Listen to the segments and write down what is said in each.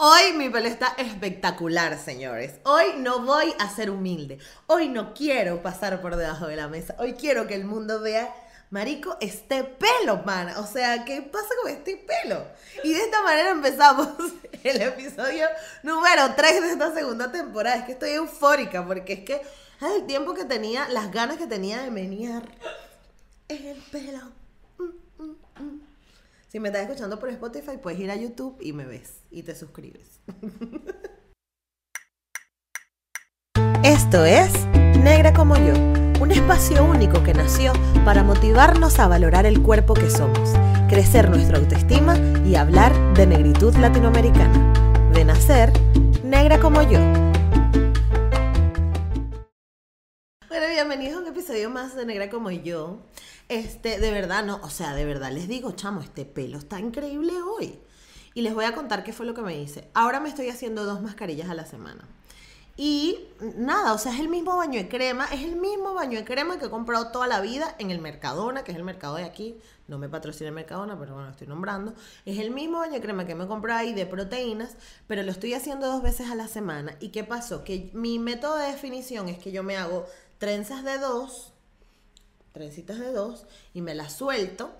Hoy mi pelo está espectacular, señores. Hoy no voy a ser humilde. Hoy no quiero pasar por debajo de la mesa. Hoy quiero que el mundo vea, marico, este pelo, man. O sea, ¿qué pasa con este pelo? Y de esta manera empezamos el episodio número 3 de esta segunda temporada. Es que estoy eufórica porque es que el tiempo que tenía, las ganas que tenía de menear el pelo. Mm, mm, mm. Si me estás escuchando por Spotify, puedes ir a YouTube y me ves y te suscribes. Esto es Negra como yo, un espacio único que nació para motivarnos a valorar el cuerpo que somos, crecer nuestra autoestima y hablar de negritud latinoamericana. De nacer, negra como yo. Bueno, bienvenidos a un episodio más de Negra como yo. Este, de verdad, no, o sea, de verdad les digo, chamo, este pelo está increíble hoy. Y les voy a contar qué fue lo que me hice. Ahora me estoy haciendo dos mascarillas a la semana. Y nada, o sea, es el mismo baño de crema, es el mismo baño de crema que he comprado toda la vida en el Mercadona, que es el mercado de aquí. No me patrocina Mercadona, pero bueno, estoy nombrando. Es el mismo baño de crema que me compré ahí de proteínas, pero lo estoy haciendo dos veces a la semana. ¿Y qué pasó? Que mi método de definición es que yo me hago trenzas de dos, trencitas de dos, y me las suelto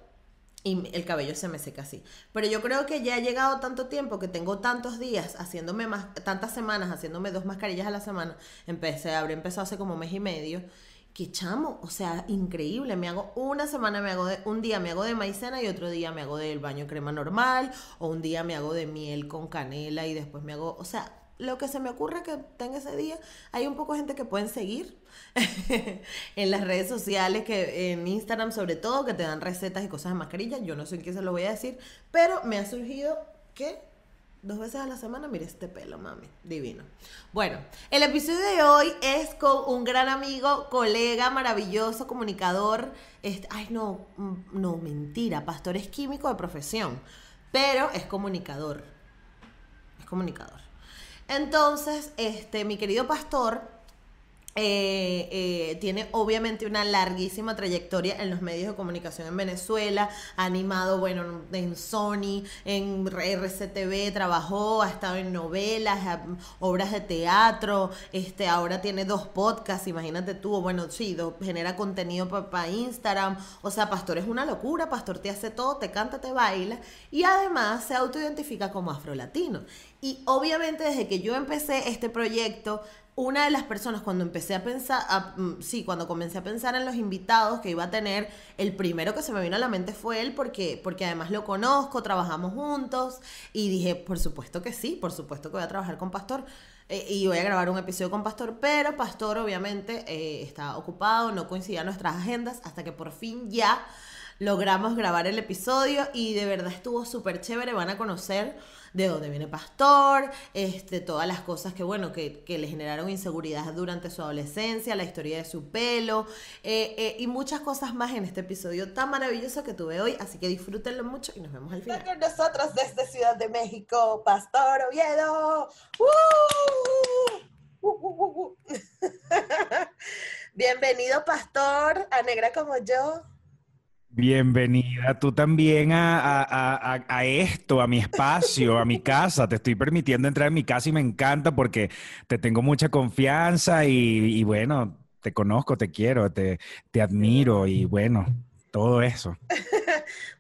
y el cabello se me seca así. Pero yo creo que ya ha llegado tanto tiempo que tengo tantos días haciéndome más, tantas semanas haciéndome dos mascarillas a la semana. Empecé, habré empezado hace como mes y medio. Que chamo, o sea, increíble. Me hago una semana, me hago de, un día me hago de maicena y otro día me hago del baño crema normal, o un día me hago de miel con canela y después me hago, o sea, lo que se me ocurre que tenga ese día. Hay un poco de gente que pueden seguir en las redes sociales, que en Instagram sobre todo, que te dan recetas y cosas de mascarilla. Yo no sé en qué se lo voy a decir, pero me ha surgido que dos veces a la semana, mire este pelo, mami, divino. Bueno, el episodio de hoy es con un gran amigo, colega, maravilloso, comunicador. Este, ay, no, mm, no, mentira, pastor es químico de profesión, pero es comunicador. Es comunicador. Entonces, este, mi querido pastor eh, eh, tiene obviamente una larguísima trayectoria en los medios de comunicación en Venezuela, ha animado, bueno, en Sony, en RCTV, trabajó, ha estado en novelas, obras de teatro, este, ahora tiene dos podcasts, imagínate tú, bueno, sí, genera contenido para Instagram, o sea, Pastor es una locura, Pastor te hace todo, te canta, te baila, y además se autoidentifica como afrolatino. Y obviamente desde que yo empecé este proyecto, una de las personas cuando empecé a pensar, mm, sí, cuando comencé a pensar en los invitados que iba a tener, el primero que se me vino a la mente fue él porque, porque además lo conozco, trabajamos juntos y dije, por supuesto que sí, por supuesto que voy a trabajar con Pastor. Eh, y voy a grabar un episodio con Pastor, pero Pastor obviamente eh, está ocupado, no coincidían nuestras agendas hasta que por fin ya logramos grabar el episodio y de verdad estuvo súper chévere, van a conocer de dónde viene Pastor, este, todas las cosas que, bueno, que, le generaron inseguridad durante su adolescencia, la historia de su pelo eh, eh, y muchas cosas más en este episodio tan maravilloso que tuve hoy. Así que disfrútenlo mucho y nos vemos al final. Con nosotros desde Ciudad de México, Pastor Oviedo. Bienvenido, Pastor, a Negra como yo. Bienvenida tú también a, esto, a mi espacio, a mi casa. Te estoy permitiendo entrar en mi casa y me encanta porque te tengo mucha confianza y, bueno, te conozco, te quiero, te, te admiro y bueno, todo eso.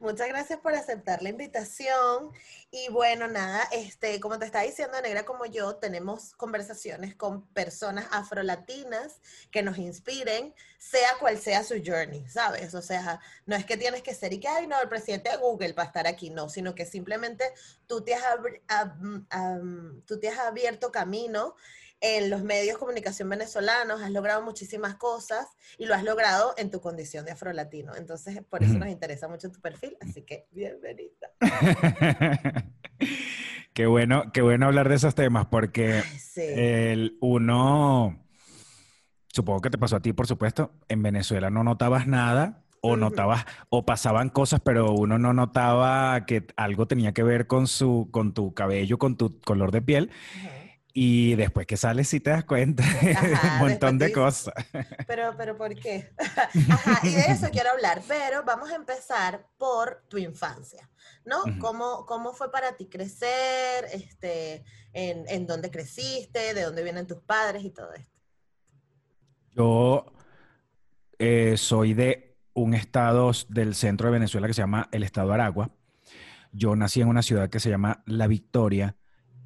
Muchas gracias por aceptar la invitación. Y bueno, nada, este, como te estaba diciendo, Negra como yo, tenemos conversaciones con personas afrolatinas que nos inspiren, sea cual sea su journey, ¿sabes? O sea, no es que tienes que ser y que, ay, no, el presidente de Google para estar aquí, no, sino que simplemente tú te has, tú te has abierto camino en los medios de comunicación venezolanos, has logrado muchísimas cosas y lo has logrado en tu condición de afrolatino. Entonces, por eso nos interesa mucho tu perfil, así que bienvenida. qué bueno, qué bueno hablar de esos temas porque el uno, supongo que te pasó a ti, por supuesto, en Venezuela no notabas nada o notabas o pasaban cosas, pero uno no notaba que algo tenía que ver con su con tu cabello, con tu color de piel. Y después que sales sí te das cuenta Ajá, un montón de cosas. Pero, pero, ¿por qué? Ajá, y de eso quiero hablar, pero vamos a empezar por tu infancia, ¿no? ¿Cómo, cómo fue para ti crecer? Este, en, en dónde creciste? ¿De dónde vienen tus padres y todo esto? Yo eh, soy de un estado del centro de Venezuela que se llama el estado Aragua. Yo nací en una ciudad que se llama La Victoria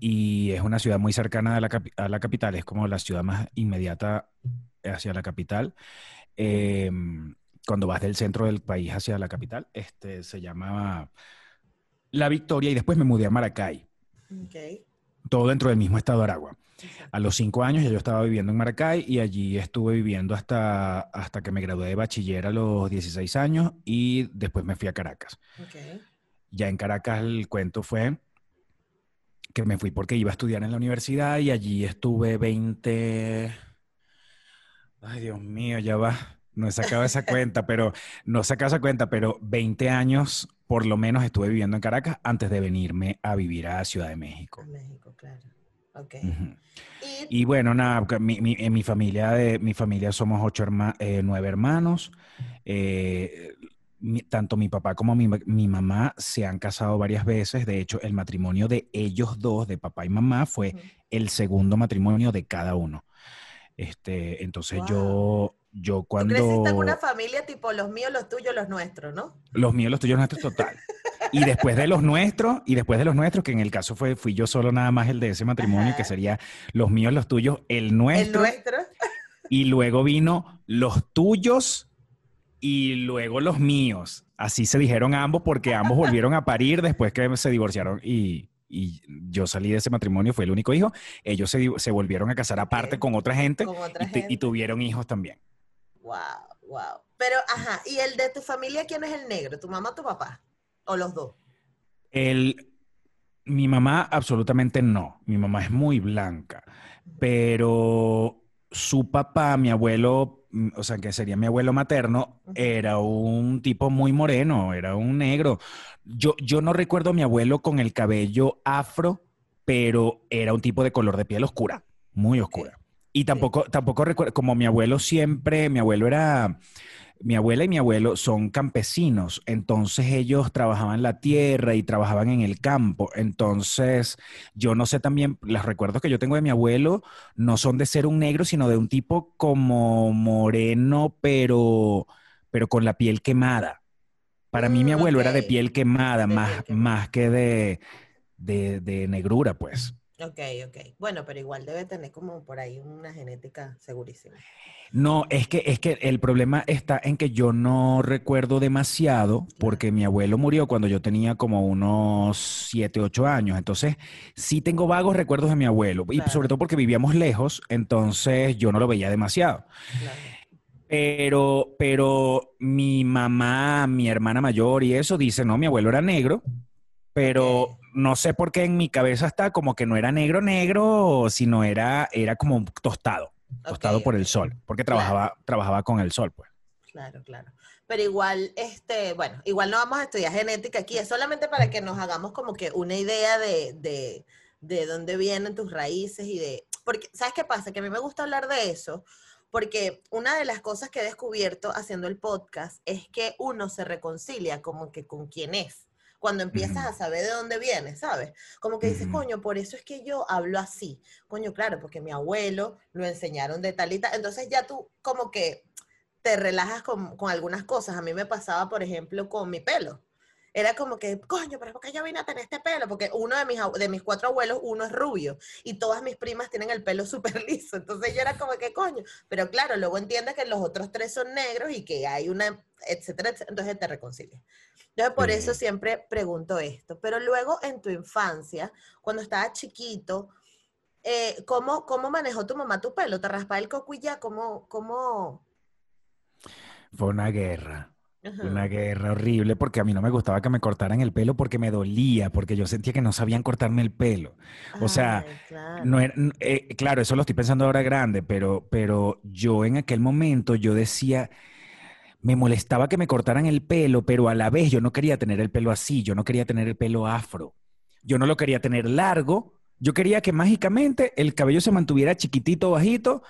y es una ciudad muy cercana a la, a la capital, es como la ciudad más inmediata hacia la capital. Em, cuando vas del centro del país hacia la capital, este, se llama La Victoria y después me mudé a Maracay, todo dentro del mismo estado Aragua. exacto. A los cinco años ya yo estaba viviendo en Maracay y allí estuve viviendo hasta, hasta que me gradué de bachiller a los 16 años y después me fui a Caracas. Ya en Caracas el cuento fue que me fui porque iba a estudiar en la universidad y allí estuve 20... Ay, Dios mío, ya va. No he sacado esa cuenta, pero no he sacado esa cuenta, pero 20 años por lo menos estuve viviendo en Caracas antes de venirme a vivir a Ciudad de México. A México, claro. Ok. Ujú. Y, Y bueno, nada, mi, mi- en mi familia, de, mi familia somos ocho herma- eh, nueve hermanos. Eh, mi- tanto mi papá como mi, mi mamá se han casado varias veces. De hecho, el matrimonio de ellos dos, de papá y mamá, fue el segundo matrimonio de cada uno. Este, entonces Wow. yo, yo tú cuando... creciste en una familia tipo los míos, los tuyos, los nuestros, ¿no? Los míos, los tuyos, los nuestros, total. Y después de los nuestros, y después de los nuestros, que en el caso fue, fui yo solo nada más el de ese matrimonio, Ajá. que sería los míos, los tuyos, el El nuestro. nuestro. Y luego vino los tuyos y luego los míos. Así se dijeron ambos porque ambos volvieron a parir después que se divorciaron y, y yo salí de ese matrimonio, fue el único hijo. Ellos se, volvieron a casar aparte con otra gente, Con otra y, te- y gente. tuvieron hijos también. Wow, wow. Pero, ajá, ¿y el de tu familia quién es el negro? ¿Tu mamá o tu papá? ¿O los dos? El, mi mamá absolutamente no. Mi mamá es muy blanca, pero su papá, mi abuelo, mm, o sea, que sería mi abuelo materno, era un tipo muy moreno, era un negro. Yo, yo no recuerdo a mi abuelo con el cabello afro, pero era un tipo de color de piel oscura, muy oscura. Y tampoco, tampoco recuerdo, como mi abuelo siempre, mi abuelo era, mi abuela y mi abuelo son campesinos, entonces ellos trabajaban la tierra y trabajaban en el campo. Entonces, yo no sé también, los recuerdos que yo tengo de mi abuelo no son de ser un negro, sino de un tipo como moreno, pero, pero con la piel quemada. Para mí, mi Mm, abuelo era de piel quemada, De más, piel quemada. más que de, de, de negrura, pues. Ok, ok. Bueno, pero igual debe tener como por ahí una genética segurísima. No, es que, es que el problema está en que yo no recuerdo demasiado porque mi abuelo murió cuando yo tenía como unos 7, 8 años. Entonces, sí tengo vagos recuerdos de mi abuelo. Y Claro. sobre todo porque vivíamos lejos, entonces yo no lo veía demasiado. Claro. Pero, pero mi mamá, mi hermana mayor y eso dice, no, mi abuelo era negro, pero no sé por qué en mi cabeza está como que no era negro, negro, sino era, era como tostado, tostado por el sol, porque Claro. trabajaba, trabajaba con el sol, pues. Claro, claro. Pero igual, este, bueno, igual no vamos a estudiar genética aquí, es solamente para que nos hagamos como que una idea de, de, de dónde vienen tus raíces y de, porque, ¿sabes qué pasa? Que a mí me gusta hablar de eso, porque una de las cosas que he descubierto haciendo el podcast es que uno se reconcilia como que con quién es. Cuando empiezas a saber de dónde vienes, ¿sabes? Como que dices, coño, por eso es que yo hablo así. Coño, claro, porque mi abuelo lo enseñaron de tal y tal. Entonces ya tú como que te relajas con, con algunas cosas. A mí me pasaba, por ejemplo, con mi pelo. Era como que, coño, pero ¿por qué yo vine a tener este pelo? Porque uno de mis, de mis cuatro abuelos, uno es rubio y todas mis primas tienen el pelo súper liso. Entonces yo era como que, coño, pero claro, luego entiendes que los otros tres son negros y que hay una, etcétera, etcétera. Entonces te reconcilias. Entonces por eso siempre pregunto esto. Pero luego en tu infancia, cuando estabas chiquito, eh, ¿cómo, ¿cómo manejó tu mamá tu pelo? ¿Te raspaba el coco y ya? ¿Cómo, cómo? Fue una guerra. Ajá. Una guerra horrible porque a mí no me gustaba que me cortaran el pelo porque me dolía, porque yo sentía que no sabían cortarme el pelo. O sea, claro. No era- n- eh, claro, eso lo estoy pensando ahora grande, pero, pero yo en aquel momento yo decía, me molestaba que me cortaran el pelo, pero a la vez yo no quería tener el pelo así, yo no quería tener el pelo afro. Yo no lo quería tener largo Yo quería que mágicamente el cabello se mantuviera chiquitito, bajito,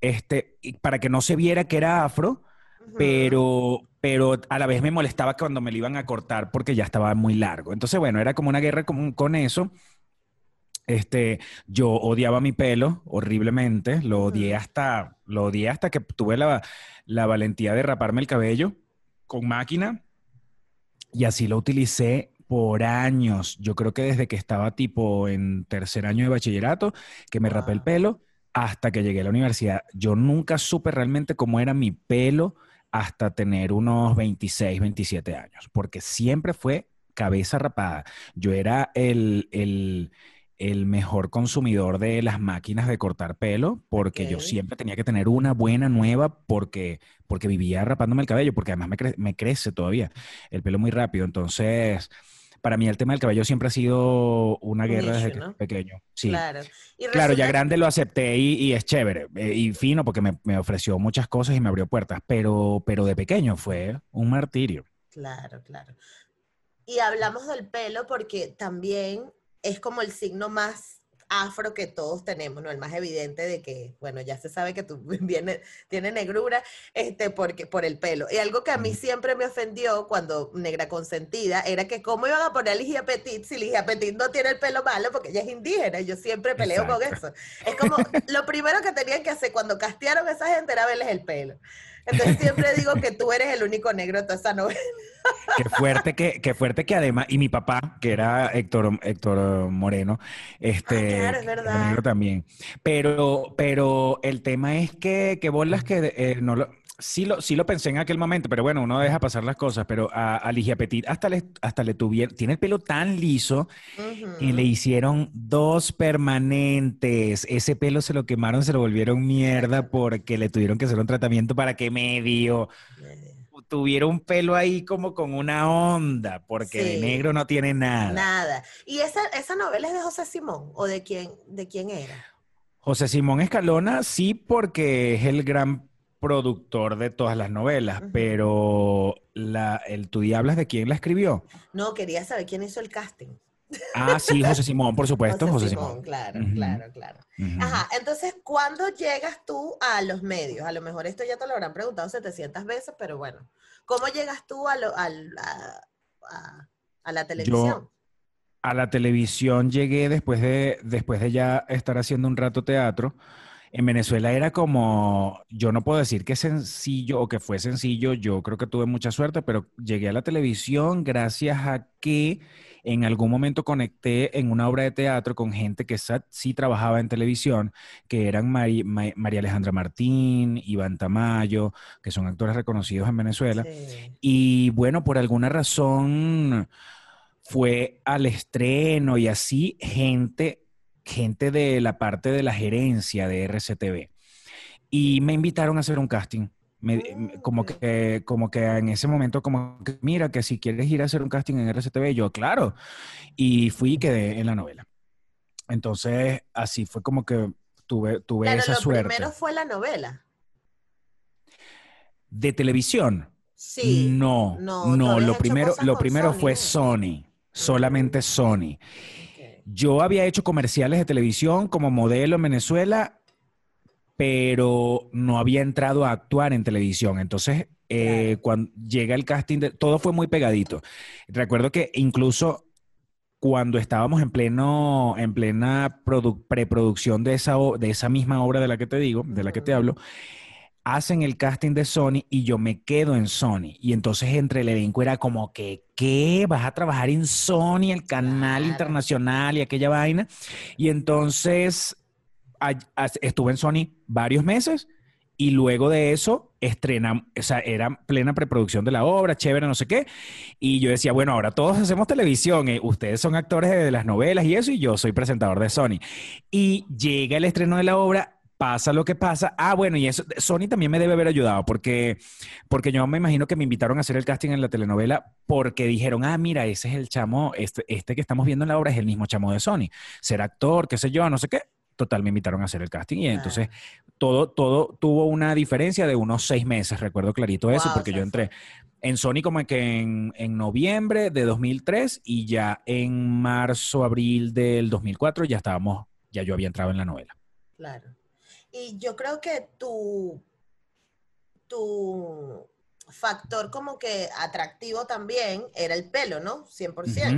este, para que no se viera que era afro, Ujú. pero, pero a la vez me molestaba cuando me lo iban a cortar porque ya estaba muy largo. Entonces, bueno, era como una guerra con, con eso. Este, yo odiaba mi pelo horriblemente, lo odié hasta, lo odié hasta que tuve la, la valentía de raparme el cabello con máquina y así lo utilicé por años. Yo creo que desde que estaba tipo en tercer año de bachillerato, que me rapé el pelo, hasta que llegué a la universidad. Yo nunca supe realmente cómo era mi pelo hasta tener unos 26, 27 años, porque siempre fue cabeza rapada. Yo era el, el, el mejor consumidor de las máquinas de cortar pelo, porque yo siempre tenía que tener una buena nueva, porque, porque vivía rapándome el cabello, porque además me, cre- me crece todavía el pelo muy rápido. Entonces, para mí el tema del cabello siempre ha sido una Un guerra desde que pequeño. Sí. Claro. Y Claro, ya grande lo acepté y, y es chévere eh, y fino porque me, me ofreció muchas cosas y me abrió puertas, pero, pero de pequeño fue un martirio. Claro, claro. Y hablamos del pelo porque también es como el signo más afro que todos tenemos, ¿no? El más evidente de que, bueno, ya se sabe que tú vienes, tiene negrura, este, porque, por el pelo. Y algo que a mí siempre me ofendió cuando negra consentida era que cómo iban a poner a Ligia Petit si Ligia Petit no tiene el pelo malo porque ella es indígena. y Yo siempre peleo con eso. Es como, lo primero que tenían que hacer cuando castearon a esa gente era verles el pelo. Entonces siempre digo que tú eres el único negro de toda esa novela. Qué fuerte que, qué fuerte que además, y mi papá, que era Héctor, Héctor Moreno, este, Ah, claro, es era verdad. negro también. Pero, pero el tema es que, que bolas que eh, no lo, sí lo, sí lo pensé en aquel momento, pero bueno, uno deja pasar las cosas, pero a, a Ligia Petit hasta le, hasta le tuvieron, tiene el pelo tan liso que le hicieron dos permanentes. Ese pelo se lo quemaron, se lo volvieron mierda porque le tuvieron que hacer un tratamiento para que medio tuviera un pelo ahí como con una onda, porque de negro no tiene nada. Nada. ¿Y esa, esa novela es de José Simón? ¿O de quién, de quién era? José Simón Escalona sí porque es el gran productor de todas las novelas, pero la, el ¿Tú Diablas de quién la escribió? No, quería saber quién hizo el casting. Ah, sí, José Simón, por supuesto, José, Simón. claro, claro, claro. Ajá, entonces, ¿cuándo llegas tú a los medios? A lo mejor esto ya te lo habrán preguntado 700 veces, pero bueno, ¿cómo llegas tú a, lo- a, a- a la televisión? A la televisión llegué después de, después de ya estar haciendo un rato teatro. En Venezuela era como, yo no puedo decir que es sencillo o que fue sencillo, yo creo que tuve mucha suerte, pero llegué a la televisión gracias a que en algún momento conecté en una obra de teatro con gente que sí trabajaba en televisión, que eran Mari- Ma- María Alejandra Martín, Iván Tamayo, que son actores reconocidos en Venezuela. Sí. Y bueno, por alguna razón fue al estreno y así gente, gente de la parte de la gerencia de RCTV. Y me invitaron a hacer un casting. Me- Mm, como, que, como que en ese momento, como que, mira, que si quieres ir a hacer un casting en RCTV, yo, claro. Y fui y quedé en la novela. Entonces, así fue como que tuve, tuve Claro, esa lo suerte. primero fue la novela. De televisión. Sí. No, no, no, lo primero, lo primero Sony, fue. Sony, solamente Sony. Yo había hecho comerciales de televisión como modelo en Venezuela, pero no había entrado a actuar en televisión. Entonces, eh, cuando llega el casting, de- todo fue muy pegadito. Recuerdo que incluso cuando estábamos en pleno, en plena produ- preproducción de esa, de esa misma obra de la que te digo, de la que te hablo, hacen el casting de Sony y yo me quedo en Sony. Y entonces entre el elenco era como que, ¿qué? ¿Vas a trabajar en Sony, el canal Claro. internacional y aquella vaina? Y entonces a- a- estuve en Sony varios meses y luego de eso estrenamos, o sea, era plena preproducción de la obra, chévere, no sé qué. Y yo decía, bueno, ahora todos hacemos televisión, eh, ustedes son actores de las novelas y eso, y yo soy presentador de Sony. Y llega el estreno de la obra, pasa lo que pasa. Ah, bueno, y eso, Sony también me debe haber ayudado, porque, porque yo me imagino que me invitaron a hacer el casting en la telenovela porque dijeron, ah, mira, ese es el chamo, este, este que estamos viendo en la obra es el mismo chamo de Sony. Ser actor, qué sé yo, no sé qué. total, me invitaron a hacer el casting y entonces todo, todo tuvo una diferencia de unos seis meses, recuerdo clarito eso, Wow, porque o sea, yo entré en Sony como que en, en noviembre de 2003 y ya en marzo, abril del 2004 ya estábamos, ya yo había entrado en la novela. Claro. Y yo creo que tu, tu factor como que atractivo también era el pelo, ¿no? 100%.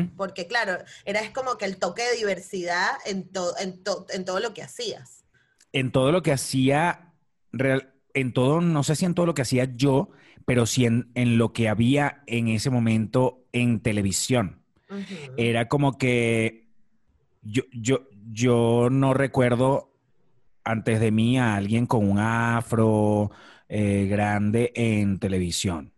Ujú. Porque claro, era como que el toque de diversidad en, to- en, to- en todo lo que hacías. En todo lo que hacía, real- en todo, no sé si en todo lo que hacía yo, pero sí en, en lo que había en ese momento en televisión. Era como que yo, yo, yo no recuerdo antes de mí a alguien con un afro eh, grande en televisión.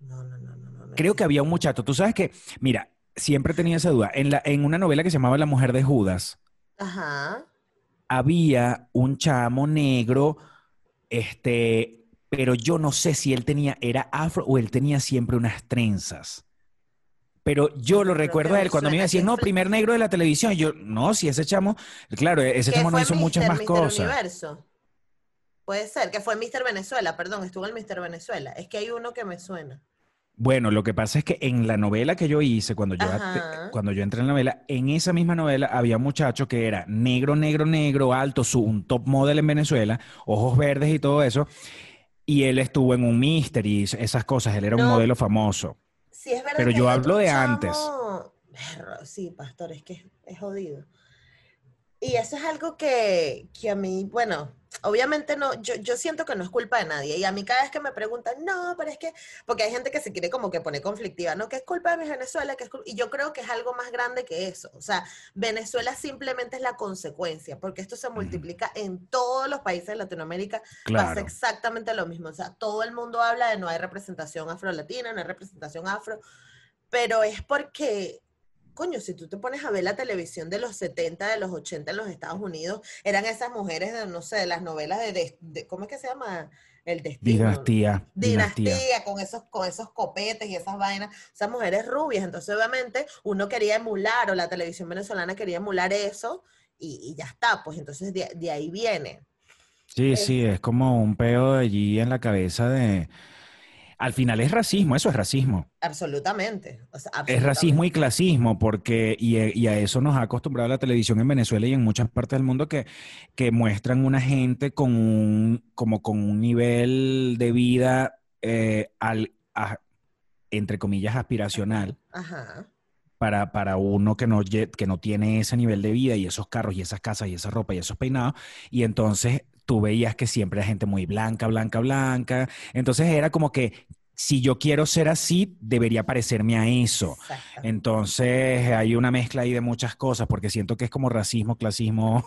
No, no, no, no, no, Creo que había un muchacho, tú sabes que, mira, siempre tenía esa duda. En, la, en una novela que se llamaba La mujer de Judas, Ajá. había un chamo negro, este, pero yo no sé si él tenía, era afro o él tenía siempre unas trenzas. Pero yo lo Creo recuerdo a él cuando me suena decían, que no, primer negro de la televisión. Y yo, no, si ese chamo, claro, ese Que chamo no hizo muchas más Mr. cosas. Universo. Puede ser, que fue Mr. Venezuela, perdón, estuvo en Mr. Venezuela. Es que hay uno que me suena. Bueno, lo que pasa es que en la novela que yo hice, cuando yo, cuando yo entré en la novela, en esa misma novela había un muchacho que era negro, negro, negro, alto, su, un top model en Venezuela, ojos verdes y todo eso. Y él estuvo en un Mystery, esas cosas. Él era un modelo famoso. Sí, es verdad Pero yo hablo de antes. Sí, pastor, es que es, es jodido. Y eso es algo que, que a mí, bueno, obviamente no, yo, yo siento que no es culpa de nadie. Y a mí cada vez que me preguntan, no, pero es que, porque hay gente que se quiere como que poner conflictiva, no, que es culpa de mi Venezuela, que es cul-". Y yo creo que es algo más grande que eso. O sea, Venezuela simplemente es la consecuencia, porque esto se multiplica en todos los países de Latinoamérica pasa Claro. exactamente lo mismo. O sea, todo el mundo habla de no hay representación afro-latina, no hay representación afro, pero es porque, coño, si tú te pones a ver la televisión de los 70, de los 80 en los Estados Unidos, eran esas mujeres de, no sé, de las novelas de, de- de- ¿cómo es que se llama? El destino. Dinastía. Dinastía, Dinastía. con esos, con esos copetes y esas vainas, esas mujeres rubias. Entonces, obviamente, uno quería emular, o la televisión venezolana quería emular eso, y, y ya está, pues entonces de, de ahí viene. Sí, sí, es como un peo allí en la cabeza de... Al final es racismo, eso es racismo. Absolutamente. o sea, Es racismo y clasismo, porque, y, y a eso nos ha acostumbrado la televisión en Venezuela y en muchas partes del mundo que, que muestran una gente con un, como con un nivel de vida, eh, al, a- entre comillas, aspiracional, Ajá. para, para uno que no, que no tiene ese nivel de vida y esos carros y esas casas y esa ropa y esos peinados. Y entonces tú veías que siempre era gente muy blanca, blanca, blanca. Entonces era como que si yo quiero ser así, debería parecerme a eso. Entonces hay una mezcla ahí de muchas cosas, porque siento que es como racismo, clasismo.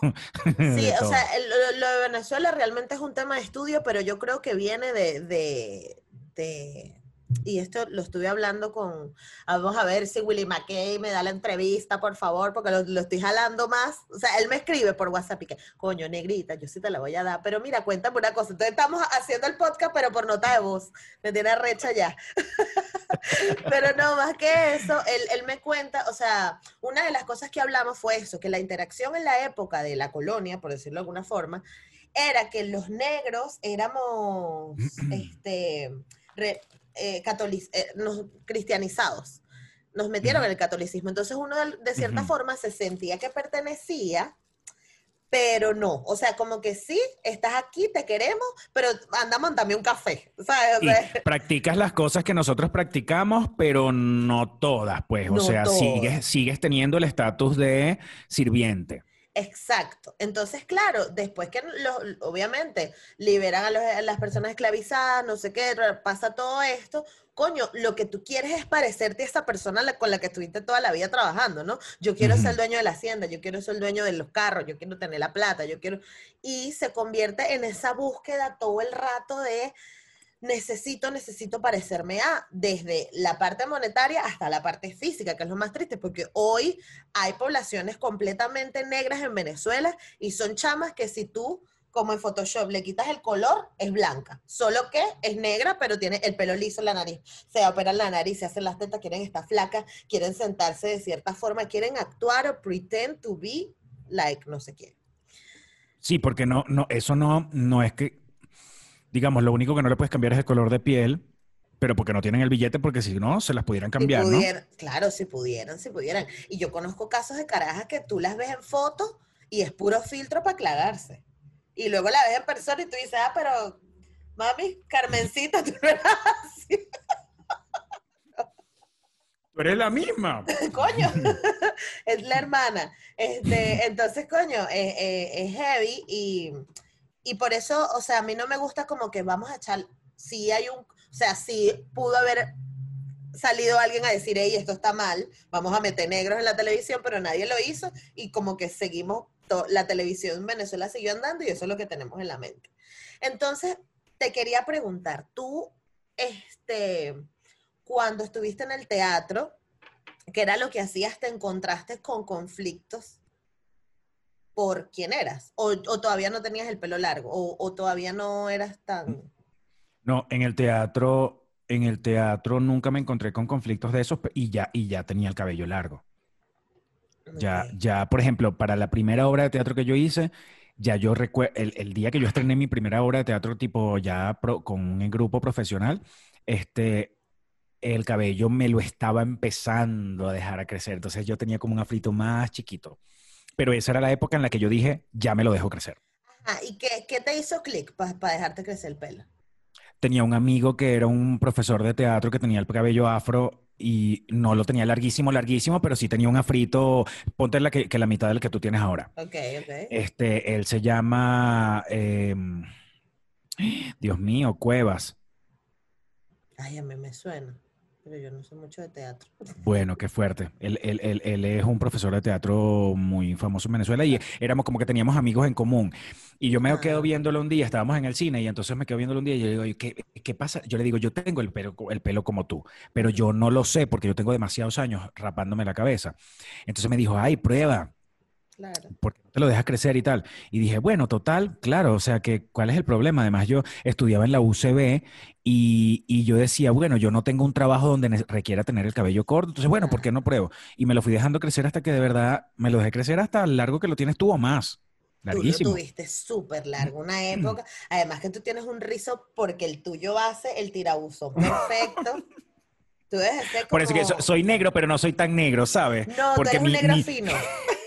Sí, o todo. sea, lo, lo de Venezuela realmente es un tema de estudio, pero yo creo que viene de, de, de- y esto lo estuve hablando con, vamos a ver si Willy McKay me da la entrevista, por favor, porque lo, lo estoy jalando más. O sea, él me escribe por WhatsApp y que, coño, negrita, yo sí te la voy a dar, pero mira, cuéntame una cosa. Entonces estamos haciendo el podcast, pero por nota de voz. Me tiene recha ya. Pero no, más que eso, él, él me cuenta, o sea, una de las cosas que hablamos fue eso, que la interacción en la época de la colonia, por decirlo de alguna forma, era que los negros éramos este, re- eh, catolic- eh, nos- cristianizados. Nos metieron en el catolicismo. Entonces uno de, de cierta Ujú. forma se sentía que pertenecía, pero no. O sea, como que sí, estás aquí, te queremos, pero andamos también un café. ¿sabes? O Y sea, practicas las cosas que nosotros practicamos, pero no todas, pues. O No sea, todas. sigues, sigues teniendo el estatus de sirviente. Exacto. Entonces, claro, después que los, obviamente liberan a, los- a las personas esclavizadas, no sé qué, pasa todo esto, coño, lo que tú quieres es parecerte a esa persona la- con la que estuviste toda la vida trabajando, ¿no? Yo quiero ser el dueño de la hacienda, yo quiero ser el dueño de los carros, yo quiero tener la plata, yo quiero... Y se convierte en esa búsqueda todo el rato de necesito, necesito parecerme a, desde la parte monetaria hasta la parte física, que es lo más triste, porque hoy hay poblaciones completamente negras en Venezuela y son chamas que si tú, como en Photoshop, le quitas el color, es blanca. Solo que es negra, pero tiene el pelo liso en la nariz. Se operan la nariz, se hacen las tetas, quieren estar flacas, quieren sentarse de cierta forma, quieren actuar o pretend to be like no sé quién. Sí, porque no, no, eso no, no es que, digamos, lo único que no le puedes cambiar es el color de piel, pero porque no tienen el billete, porque si no, se las pudieran cambiar, Si ¿no? pudieran- Claro, si pudieran, si pudieran. Y yo conozco casos de carajas que tú las ves en fotos y es puro filtro para aclararse. Y luego la ves en persona y tú dices, ah, pero mami, Carmencita, tú no eras así. Tú eres la misma. coño, es la hermana. Este, entonces, coño, eh, eh, es heavy y, y por eso, o sea, a mí no me gusta como que vamos a echar, si hay un, o sea, si pudo haber salido alguien a decir, hey, esto está mal, vamos a meter negros en la televisión, pero nadie lo hizo y como que seguimos, la televisión en Venezuela siguió andando y eso es lo que tenemos en la mente. Entonces, te quería preguntar, tú, este, cuando estuviste en el teatro, ¿qué era lo que hacías? ¿Te encontraste con conflictos por quién eras? ¿O, o todavía no tenías el pelo largo? ¿O, o todavía no eras tan...? No, en el teatro, en el teatro nunca me encontré con conflictos de esos y ya, y ya tenía el cabello largo. Ya, Ok. ya, por ejemplo, para la primera obra de teatro que yo hice, ya yo recuerdo, el, el día que yo estrené mi primera obra de teatro, tipo ya pro- con un grupo profesional, este, el cabello me lo estaba empezando a dejar a crecer. Entonces yo tenía como un afrito más chiquito. Pero esa era la época en la que yo dije, ya me lo dejo crecer. Ah, ¿y qué, qué te hizo clic para dejarte crecer el pelo? Tenía un amigo que era un profesor de teatro que tenía el cabello afro y no lo tenía larguísimo, larguísimo, pero sí tenía un afrito, ponte la que, que la mitad del que tú tienes ahora. Ok, ok. Este, él se llama, em, Dios mío, Cuevas. Ay, a mí me suena, pero yo no sé mucho de teatro. Bueno, qué fuerte. Él, él- él- él es un profesor de teatro muy famoso en Venezuela y éramos como que teníamos amigos en común. Y yo me Ah. quedo viéndolo un día, estábamos en el cine y entonces me quedo viéndolo un día y yo le digo, "Oye, ¿qué, qué pasa? Yo le digo, yo tengo el pelo, el pelo como tú, pero yo no lo sé porque yo tengo demasiados años rapándome la cabeza. Entonces me dijo, ay, prueba. Claro. ¿por qué no te lo dejas crecer y tal? Y dije, bueno, total, claro, o sea, que ¿cuál es el problema? Además, yo estudiaba en la UCB y, y yo decía, bueno, yo no tengo un trabajo donde requiera tener el cabello corto, entonces, bueno, ¿por qué no pruebo? Y me lo fui dejando crecer hasta que de verdad me lo dejé crecer hasta el largo que lo tienes tú o más. Tú lo Larguísimo. tuviste súper largo, una época. Además que tú tienes un rizo porque el tuyo hace el tirabuzón perfecto. Tú debes ser Por eso que soy negro, pero no soy tan negro, ¿sabes? No, Porque tú eres un mi- negro mi- fino.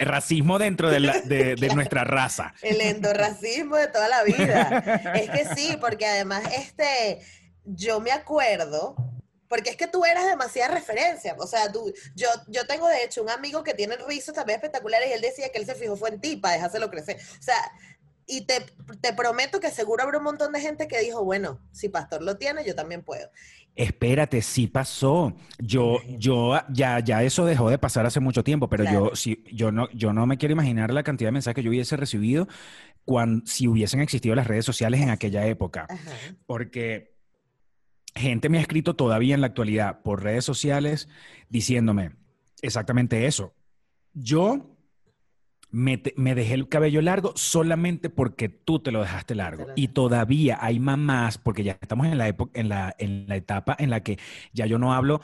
racismo dentro de, la- de- nuestra raza. El endorracismo de toda la vida. Es que sí, porque además, este, yo me acuerdo, porque es que tú eras demasiada referencia. O sea, tú, yo, yo tengo de hecho un amigo que tiene rizos también espectaculares y él decía que él se fijó fue en ti para dejárselo crecer. O sea, y te, te prometo que seguro habrá un montón de gente que dijo, bueno, si Pastor lo tiene, yo también puedo. Espérate, sí pasó. Yo, yo, ya, ya eso dejó de pasar hace mucho tiempo, pero Claro. yo, sí, yo no, yo no me quiero imaginar la cantidad de mensajes que yo hubiese recibido cuando, si hubiesen existido las redes sociales en aquella época. Ajá. Porque gente me ha escrito todavía en la actualidad por redes sociales diciéndome exactamente eso. Yo me, te- me dejé el cabello largo solamente porque tú te lo dejaste largo. Y todavía hay mamás, porque ya estamos en la época, en la, en la etapa en la que ya yo no hablo,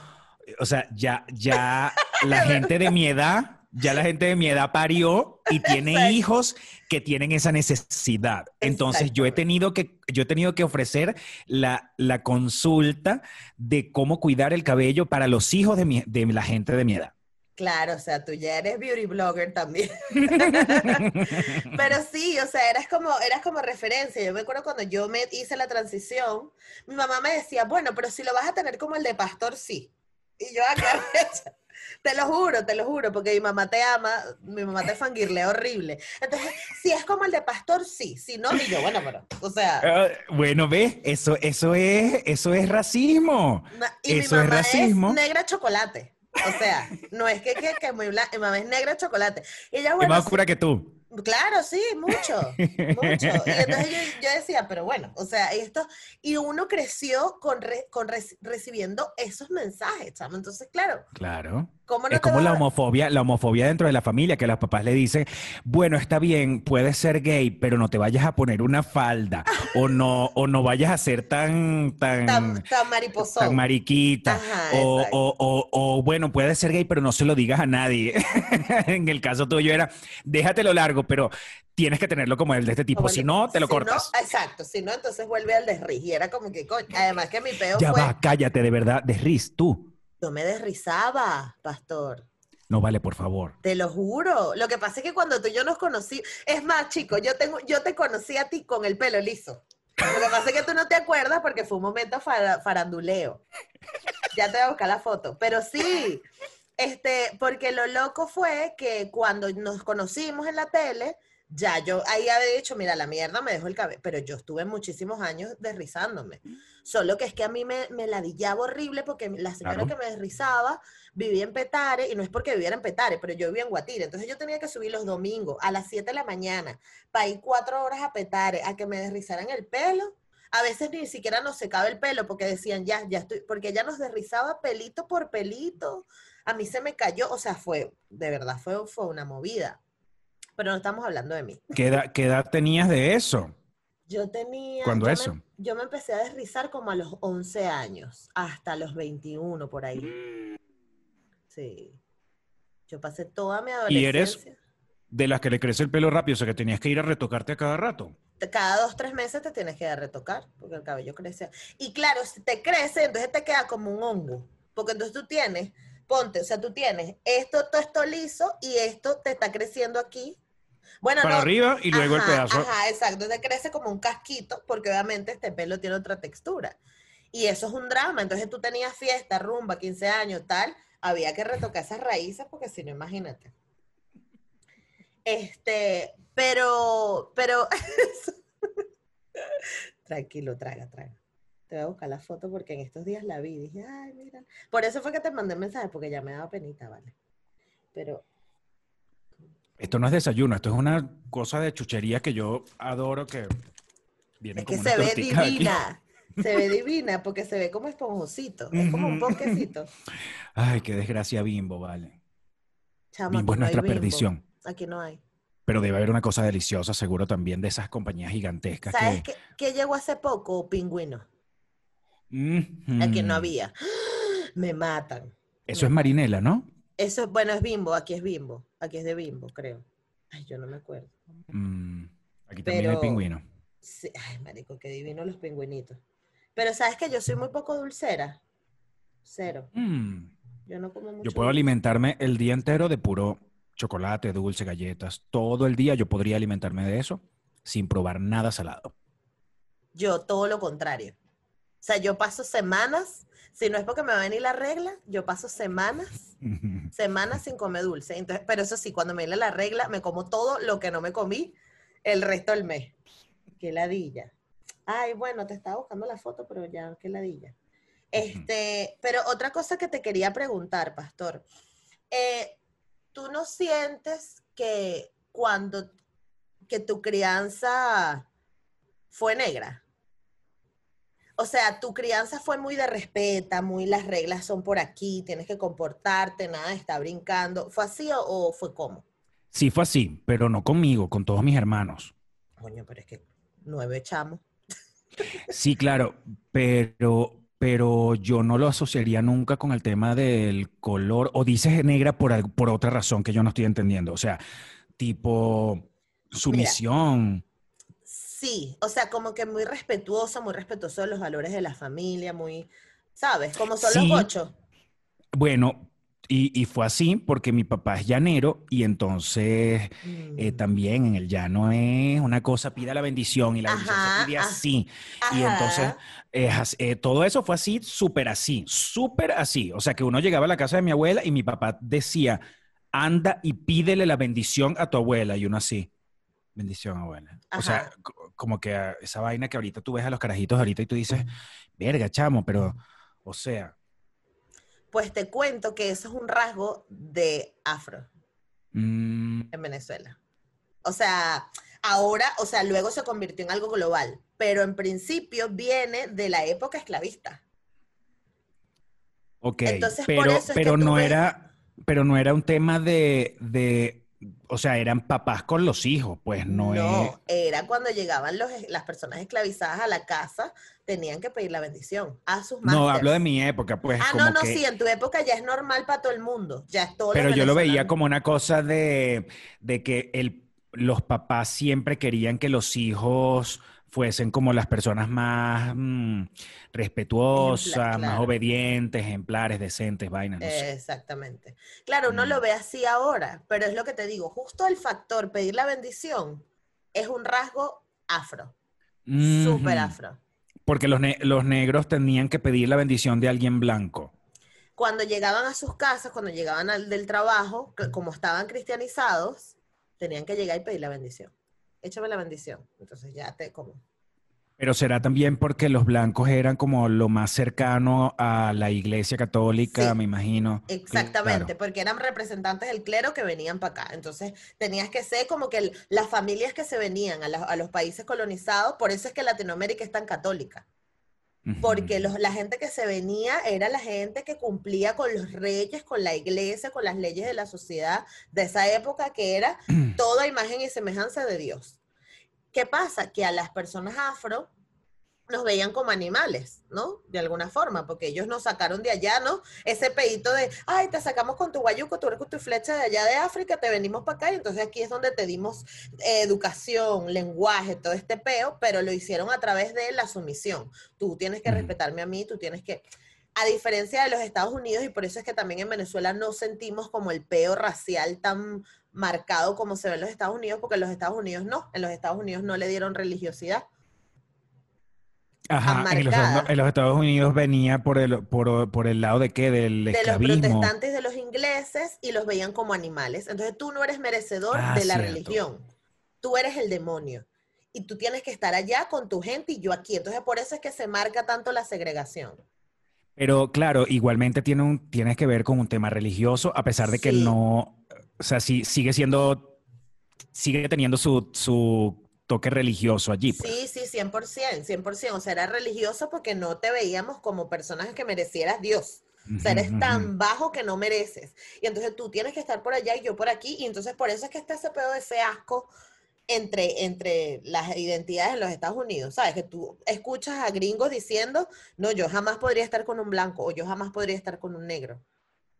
o sea, ya, ya la gente de mi edad, ya la gente de mi edad parió y tiene Exacto. hijos que tienen esa necesidad. Entonces yo he tenido que, yo he tenido que ofrecer la, la consulta de cómo cuidar el cabello para los hijos de, mi- de la gente de mi edad. Claro, o sea, tú ya eres beauty blogger también. Pero sí, o sea, eras como, eras como referencia. Yo me acuerdo cuando yo me hice la transición, mi mamá me decía, bueno, pero si lo vas a tener como el de pastor, sí. Y yo acá, te lo juro, te lo juro, porque mi mamá te ama, mi mamá te fangirlea horrible. Entonces, si es como el de pastor, sí. Si no, y yo, bueno, pero, o sea, Ah, bueno, ¿ves? Eso, eso, es, eso es racismo. y eso mi es racismo. es negra chocolate. O sea, no es que, que, que muy blanca, mi mamá es negra chocolate. Y ella, bueno, más sí, oscura que tú. Claro, sí, mucho, mucho. Y entonces yo, yo decía, pero bueno, o sea, esto, y uno creció con, re- con reci- recibiendo esos mensajes, chamo. Entonces, claro, Claro. ¿cómo no Es como la homofobia, la homofobia dentro de la familia, que los papás le dicen, bueno, está bien, puedes ser gay, pero no te vayas a poner una falda, o no, o no vayas a ser tan, tan, tan, tan mariposón? tan mariquita, Ajá, o, o, o, o, bueno, puedes ser gay, pero no se lo digas a nadie. en el caso tuyo era, déjatelo largo, pero tienes que tenerlo como el de este tipo, si no, te lo si no, cortas. exacto, si no, entonces vuelve al desriz. Y era como que, coño, además que mi peo ya fue, va, cállate, de verdad, desriz, tú. yo me desrizaba, pastor. No vale, por favor. Te lo juro. Lo que pasa es que cuando tú y yo nos conocí, es más, chico, yo tengo, yo te conocí a ti con el pelo liso. Lo que pasa es que tú no te acuerdas porque fue un momento fara- faranduleo. Ya te voy a buscar la foto. Pero sí, este, porque lo loco fue que cuando nos conocimos en la tele, ya yo ahí había dicho, mira, la mierda me dejó el cabello, pero yo estuve muchísimos años desrizándome. Solo que es que a mí me, me ladillaba horrible porque la señora Claro. que me desrizaba vivía en Petare, y no es porque viviera en Petare, pero yo vivía en Guatire. Entonces yo tenía que subir los domingos a las 7 de la mañana para ir cuatro horas a Petare a que me desrizaran el pelo. A veces ni siquiera nos secaba el pelo porque decían, ya, ya estoy, porque ella nos desrizaba pelito por pelito. A mí se me cayó, o sea, fue, de verdad, fue, fue una movida. Pero no estamos hablando de mí. ¿Qué edad, qué edad tenías de eso? Yo tenía. ¿Cuándo yo eso? Me, yo me empecé a desrizar como a los 11 años, hasta los 21 por ahí. Sí. Yo pasé toda mi ¿Y eres- adolescencia. De las que le crece el pelo rápido, o sea que tenías que ir a retocarte a cada rato. Cada dos, tres meses te tienes que dar a retocar, porque el cabello crece. Y claro, si te crece, entonces te queda como un hongo. Porque entonces tú tienes, ponte, o sea, tú tienes esto, todo esto liso y esto te está creciendo aquí. Bueno, Para no, arriba y luego el pedazo. Ajá, exacto. Te crece como un casquito, porque obviamente este pelo tiene otra textura. Y eso es un drama. Entonces tú tenías fiesta, rumba, 15 años, tal. Había que retocar esas raíces, porque si no, imagínate. Este, pero, pero. Tranquilo, traga, traga. Te voy a buscar la foto porque en estos días la vi. Dije, ay, mira. Por eso fue que te mandé mensaje, porque ya me daba penita, ¿vale? Pero Esto no es desayuno, esto es una cosa de chuchería que yo adoro que viene Es que como se una ve tortica aquí. divina. Se ve divina porque se ve como esponjosito. Es como un ponquecito. Ay, qué desgracia bimbo, vale. Chamo, Bimbo es no nuestra Bimbo. perdición. Aquí no hay. Pero debe haber una cosa deliciosa, seguro también, de esas compañías gigantescas ¿Sabes que... qué llegó hace poco? Pingüino. Mhm. Aquí no había. Me matan. Eso es marinela, ¿no? Eso, bueno, es Bimbo. Aquí es Bimbo. Aquí es de Bimbo, creo. Ay, yo no me acuerdo. Mm, Aquí también hay pingüino. Sí, Ay, marico, qué divino los pingüinitos. Pero ¿sabes que Yo soy muy poco dulcera. Cero. Mm, Yo no como mucho. Yo puedo alimentarme el día entero de puro chocolate, dulce, galletas. Todo el día yo podría alimentarme de eso sin probar nada salado. Yo todo lo contrario. O sea, yo paso semanas, si no es porque me va a venir la regla, yo paso semanas, semanas sin comer dulce. Entonces, pero eso sí, cuando me viene la regla, me como todo lo que no me comí el resto del mes. Qué ladilla. Ay, bueno, te estaba buscando la foto, pero ya, qué ladilla. Este, pero otra cosa que te quería preguntar, Pastor. Eh, ¿Tú no sientes que cuando que tu crianza fue negra? O sea, tu crianza fue muy de respeta, muy las reglas son por aquí, tienes que comportarte, nada estar brincando. ¿Fue así o, o fue cómo? Sí, fue así, pero no conmigo, con todos mis hermanos. Coño, pero es que nueve chamos. Sí, claro, pero, pero yo no lo asociaría nunca con el tema del color, o dices negra por, por otra razón que yo no estoy entendiendo. O sea, tipo sumisión. Sí, o sea, como que muy respetuoso, muy respetuoso de los valores de la familia, muy, ¿sabes? Como son Sí. los gochos. Bueno, y, y fue así porque mi papá es llanero y entonces eh, Mm. también en el llano es una cosa, pida la bendición y la bendición Ajá, se pide ah, así. Y entonces es as- eh, todo eso fue así, súper así, súper así. O sea que uno llegaba a la casa de mi abuela y mi papá decía, anda y pídele la bendición a tu abuela. Y uno así, bendición abuela. O sea, como que esa vaina que ahorita tú ves a los carajitos ahorita y tú dices, verga, chamo, pero, o sea, Pues te cuento que eso es un rasgo de afro mm, en Venezuela. O sea, ahora, o sea, luego se convirtió en algo global, pero en principio viene de la época esclavista. Ok, Entonces, por pero, eso es pero no ves- era, pero no era un tema de, de, o sea, eran papás con los hijos, pues no, es. No, era cuando llegaban los, las personas esclavizadas a la casa, tenían que pedir la bendición a sus No, masters. hablo de mi época, pues Ah, como no, no, que- sí, en tu época ya es normal para todo el mundo, ya es todo Pero yo lo veía como una cosa de, de que el, los papás siempre querían que los hijos fuesen como las personas más mm, respetuosas, Ejemplar, más obedientes, ejemplares, decentes, vainas. no sé. Exactamente. Claro, uno Mm. lo ve así ahora, pero es lo que te digo, justo el factor pedir la bendición es un rasgo afro, súper Ujú. afro. Porque los, ne- los negros tenían que pedir la bendición de alguien blanco. Cuando llegaban a sus casas, cuando llegaban al del trabajo, como estaban cristianizados, tenían que llegar y pedir la bendición. Échame la bendición. Entonces ya te como. Pero será también porque los blancos eran como lo más cercano a la iglesia católica, Sí, me imagino. Exactamente, claro. porque eran representantes del clero que venían para acá. Entonces tenías que ser como que el- las familias que se venían a, la- a los países colonizados, por eso es que Latinoamérica es tan católica. Porque los- la gente que se venía era la gente que cumplía con los reyes, con la iglesia, con las leyes de la sociedad de esa época que era toda imagen y semejanza de Dios. ¿Qué pasa? Que a las personas afro nos veían como animales, ¿no? De alguna forma, porque ellos nos sacaron de allá, ¿no? Ese pedito de, ay, te sacamos con tu guayuco, tú eres con tu flecha de allá de África, te venimos para acá, y entonces aquí es donde te dimos eh, educación, lenguaje, todo este peo, pero lo hicieron a través de la sumisión. Tú tienes que respetarme a mí, tú tienes que... A diferencia de los Estados Unidos, y por eso es que también en Venezuela no sentimos como el peo racial tan marcado como se ve en los Estados Unidos, porque en los Estados Unidos no, en los Estados Unidos no le dieron religiosidad. Ajá, en los, marcada. en los Estados Unidos venía por el, por, por el lado de qué, del de los protestantes, de los ingleses, y los veían como animales. Entonces tú no eres merecedor Ah, de la cierto. religión. Tú eres el demonio. Y tú tienes que estar allá con tu gente y yo aquí. Entonces por eso es que se marca tanto la segregación. Pero claro, igualmente tiene un, tienes que ver con un tema religioso, a pesar de que Sí. no, o sea, sí, sigue siendo, sigue teniendo su, su toque religioso allí. pues. Sí, sí, 100%, 100%. O sea, era religioso porque no te veíamos como personas que merecieras Dios. O sea, eres tan bajo que no mereces. Y entonces tú tienes que estar por allá y yo por aquí. Y entonces por eso es que está ese pedo de ese asco entre, entre las identidades en los Estados Unidos. ¿Sabes? Que tú escuchas a gringos diciendo, no, yo jamás podría estar con un blanco o yo jamás podría estar con un negro.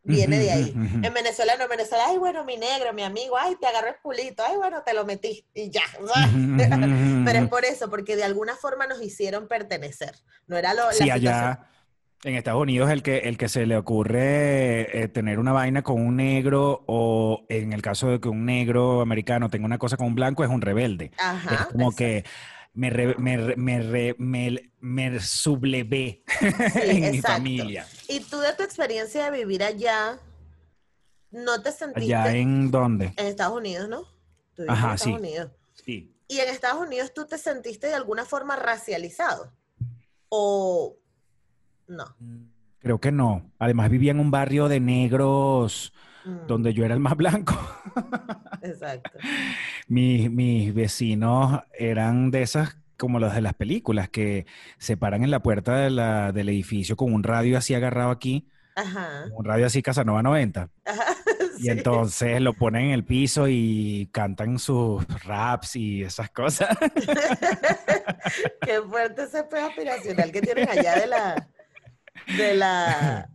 Viene de ahí. En Venezuela no, en Venezuela, ay, bueno, mi negro, mi amigo, ay, te agarré el culito, ay, bueno, te lo metí y ya. Pero es por eso, porque de alguna forma nos hicieron pertenecer. No era lo, la Sí, situación- allá en Estados Unidos el que, el que se le ocurre eh, tener una vaina con un negro o en el caso de que un negro americano tenga una cosa con un blanco es un rebelde. Ajá, es como exacto. que me, re- me, re- me, me, me sublevé en mi familia. Y tú de tu experiencia de vivir allá, ¿no te sentiste ¿Allá en dónde? en Estados Unidos, no? Tú Ajá, en Estados sí. Unidos. Sí. ¿Y en Estados Unidos tú te sentiste de alguna forma racializado? ¿O no? Creo que no. Además vivía en un barrio de negros Mm, donde yo era el más blanco. Exacto. Mis, mis vecinos eran de esas como los de las películas que se paran en la puerta de la- del edificio con un radio así agarrado aquí, Ajá. un radio así Casanova 90. Ajá. Y entonces lo ponen en el piso y cantan sus raps y esas cosas. Qué fuerte ese aspiracional que tienen allá de la. De la.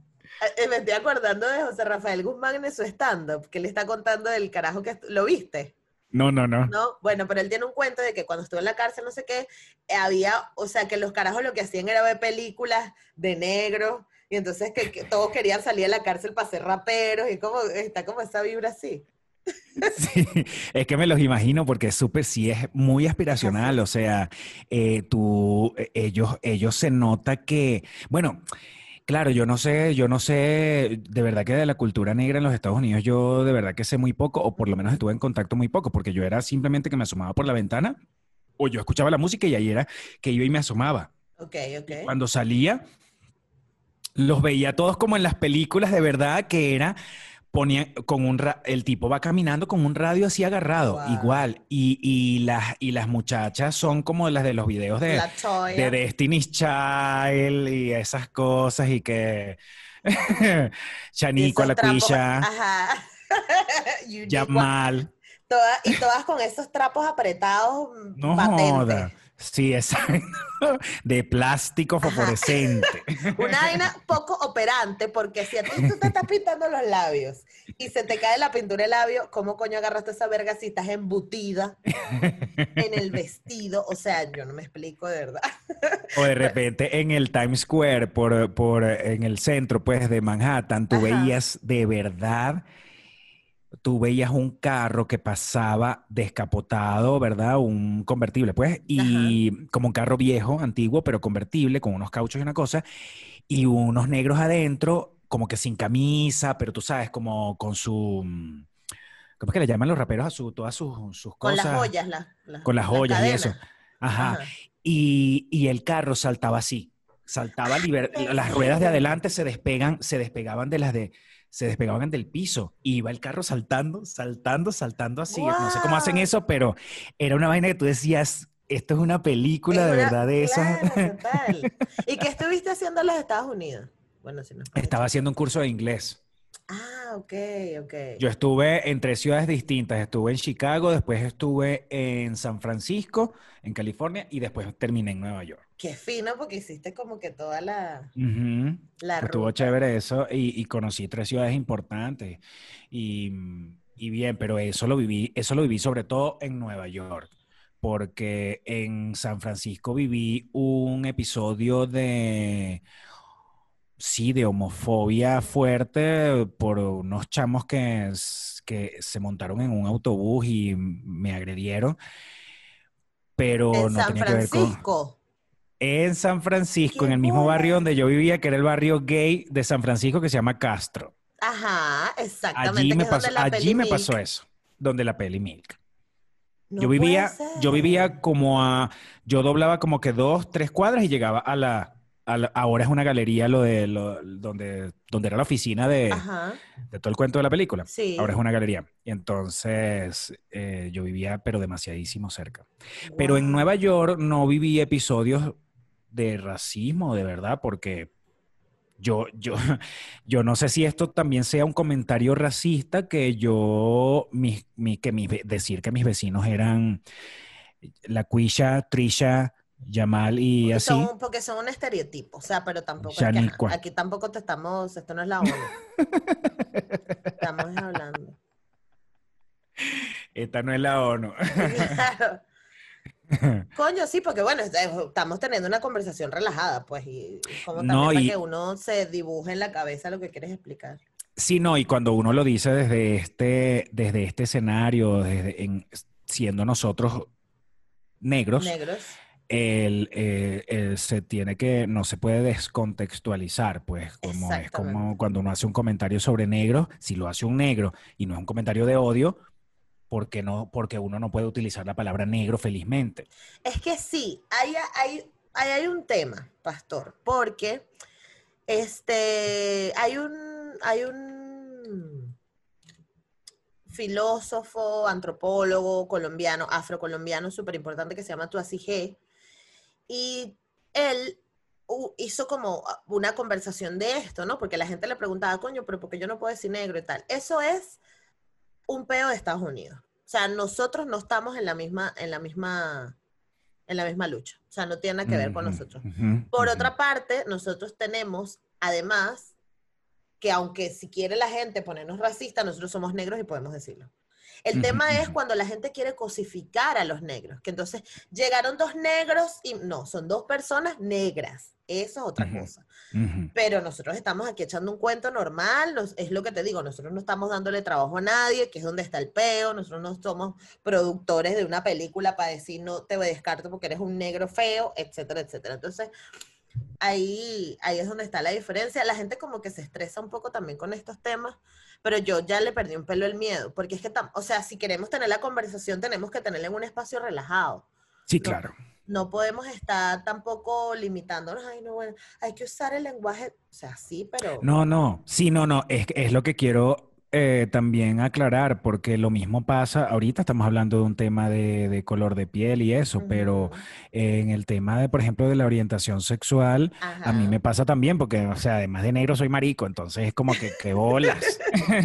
Eh, Me estoy acordando de José Rafael Guzmán en su stand-up, que le está contando del carajo que. ¿Lo viste? No, no, no. ¿No? Bueno, pero él tiene un cuento de que cuando estuvo en la cárcel, no sé qué, eh, había. O sea, que los carajos lo que hacían era ver películas de negros. Y entonces que, que todos querían salir de la cárcel para ser raperos. Y como está como esa vibra así. Sí, es que me los imagino porque es súper, sí es muy aspiracional, o sea, eh, tú, eh, ellos, ellos se nota que, bueno, claro, yo no sé, yo no sé, de verdad que de la cultura negra en los Estados Unidos yo de verdad que sé muy poco, o por lo menos estuve en contacto muy poco, porque yo era simplemente que me asomaba por la ventana, o yo escuchaba la música y ahí era que iba y me asomaba. Ok, ok. Cuando salía, los veía todos como en las películas de verdad que era ponían con un ra- el tipo va caminando con un radio así agarrado, Wow. igual. Y, y las, y las muchachas son como las de los videos de, de Destiny's Child y esas cosas y que Chanico, la cuilla, Yamal. Toda- y todas con esos trapos apretados No patentes. joda. Sí, exacto. De plástico fosforescente. Una vaina poco operante, porque si a ti tú te estás pintando los labios y se te cae la pintura de labio, ¿cómo coño agarraste esa verga si estás embutida en el vestido? O sea, yo no me explico de verdad. O de repente en el Times Square, por, por, en el centro, pues, de Manhattan, tú Ajá. veías de verdad, tú veías un carro que pasaba descapotado, ¿verdad? Un convertible, pues, y como un carro viejo, antiguo, pero convertible, con unos cauchos y una cosa, y unos negros adentro, como que sin camisa, pero tú sabes, como con su... ¿Cómo es que le llaman los raperos a su, todas sus, sus Con cosas? las joyas, las- Con las joyas y eso. Ajá. Ajá. Y, y el carro saltaba así, saltaba liber- las ruedas de adelante se despegan, se despegaban de las de, se despegaban del piso. Y iba el carro saltando, saltando, saltando así. No sé cómo hacen eso, pero era una vaina que tú decías, esto es una película Es de una- verdad de esas. claro, total. ¿Y qué estuviste haciendo en los Estados Unidos? Bueno, si no Estaba haciendo un curso de inglés. Ah, ok, ok. Yo estuve en tres ciudades distintas. Estuve en Chicago, después estuve en San Francisco, en California, y después terminé en Nueva York. Qué fino, porque hiciste como que toda la, Estuvo ruta. chévere eso y, y conocí tres ciudades importantes y, y bien, pero eso lo viví, eso lo viví sobre todo en Nueva York, porque en San Francisco viví un episodio de, sí, de homofobia fuerte por unos chamos que, que se montaron en un autobús y me agredieron, pero En no San tenía que ver con... Francisco. En San Francisco, ¡Qué en el mismo barrio donde yo vivía, que era el barrio gay de San Francisco, que se llama Castro. Ajá, exactamente. Allí me pasó, allí me pasó eso, donde la peli Milk. No yo vivía, yo vivía como a, yo doblaba como que dos, tres cuadras y llegaba a la, ahora es una galería lo de, lo- donde, donde era la oficina de, de todo el cuento de la película. sí. Ahora es una galería. Y entonces eh, yo vivía, pero demasiadísimo cerca. Pero en. Nueva York no viví episodios de racismo, de verdad, porque yo, yo, yo no sé si esto también sea un comentario racista que yo, mi- que ve- decir que mis vecinos eran la Cuisha, Trisha, Yamal y Porque así. son, porque son un estereotipo, o sea, pero tampoco es que, aquí tampoco te estamos, esto no es la ONU. estamos hablando. Esta no es la ONU. Claro. Coño, sí, porque bueno, es- estamos teniendo una conversación relajada, pues, y como también No, para y- que uno se dibuje en la cabeza lo que quieres explicar. Sí, no, y cuando uno lo dice desde este, desde este escenario, desde en- siendo nosotros negros, Negros. El, eh, el se tiene que, no se puede descontextualizar, pues, como es como cuando uno hace un comentario sobre negros, si lo hace un negro y no es un comentario de odio, porque no, porque uno no puede utilizar la palabra negro felizmente. Es que sí, hay, hay, hay, hay un tema, pastor, porque este, hay un, hay un filósofo, antropólogo colombiano, afrocolombiano súper importante que se llama Tuasi G. Y él hizo como una conversación de esto, ¿no? Porque la gente le preguntaba, coño, pero ¿por qué yo no puedo decir negro y tal? Eso es un peo de Estados Unidos. O sea, nosotros no estamos en la misma, en la misma, en la misma lucha. O sea, no tiene nada que ver con nosotros. Por otra parte, nosotros tenemos, además, que aunque si quiere la gente ponernos racistas, nosotros somos negros y podemos decirlo. El tema es cuando la gente quiere cosificar a los negros, que entonces llegaron dos negros y no, son dos personas negras. Eso es otra cosa. Ujú. Pero nosotros estamos aquí echando un cuento normal, nos- es lo que te digo, nosotros no estamos dándole trabajo a nadie, que es donde está el peo, nosotros no somos productores de una película para decir no te descarto porque eres un negro feo, etcétera, etcétera. Entonces, ahí, ahí es donde está la diferencia. La gente como que se estresa un poco también con estos temas, pero yo ya le perdí un pelo el miedo, porque es que, o sea, si queremos tener la conversación, tenemos que tenerla en un espacio relajado. Sí, No. claro. No podemos estar tampoco limitándonos, ay, no, bueno, hay que usar el lenguaje, o sea, sí, pero... No, no, sí, no, no, es, es lo que quiero eh, también aclarar, porque lo mismo pasa, ahorita estamos hablando de un tema de, de color de piel y eso, pero en el tema de, por ejemplo, de la orientación sexual, a mí me pasa también, porque, o sea, además de negro soy marico, entonces es como que, que bolas.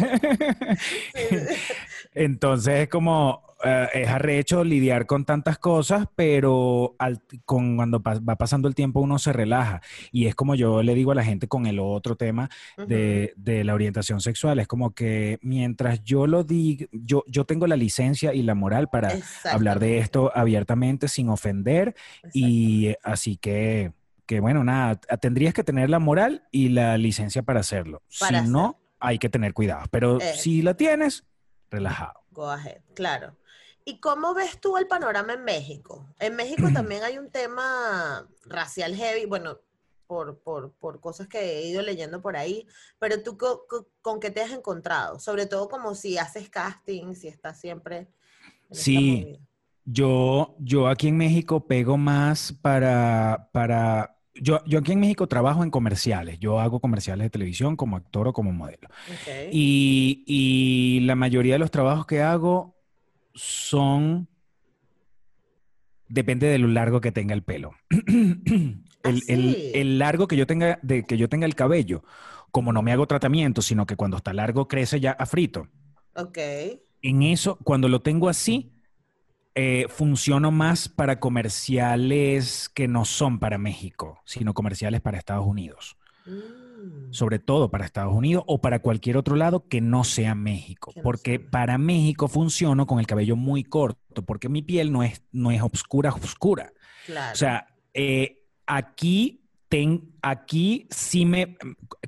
Entonces es como, eh, es arrecho lidiar con tantas cosas, pero al- con, cuando pa- va pasando el tiempo uno se relaja. Y es como yo le digo a la gente con el otro tema ujú. de, de la orientación sexual, es como que mientras yo lo diga, yo, yo tengo la licencia y la moral para hablar de esto abiertamente sin ofender y así que, que bueno, nada, tendrías que tener la moral y la licencia para hacerlo. Si Para no, hay que tener cuidado. Pero Eh, si la tienes, relajado. go ahead, claro. ¿Y cómo ves tú el panorama en México? En México también hay un tema racial heavy, bueno, por, por, por cosas que he ido leyendo por ahí, pero tú co- co- con, qué te has encontrado, sobre todo como si haces casting, si estás siempre en Sí, yo, yo aquí en México pego más para, para, yo, yo aquí en México trabajo en comerciales. Yo hago comerciales de televisión como actor o como modelo. Ok. Y, y la mayoría de los trabajos que hago son, depende de lo largo que tenga el pelo. Ah, El, el- sí. el largo que yo tenga, de que yo tenga el cabello, como no me hago tratamiento, sino que cuando está largo crece ya a frito. Ok. En eso, cuando lo tengo así, eh, funciono más para comerciales que no son para México, sino comerciales para Estados Unidos. Mm, Sobre todo para Estados Unidos o para cualquier otro lado que no sea México. Porque para México funciono con el cabello muy corto, porque mi piel no es, no es oscura, oscura. claro. O sea, eh, aquí, ten, aquí sí me...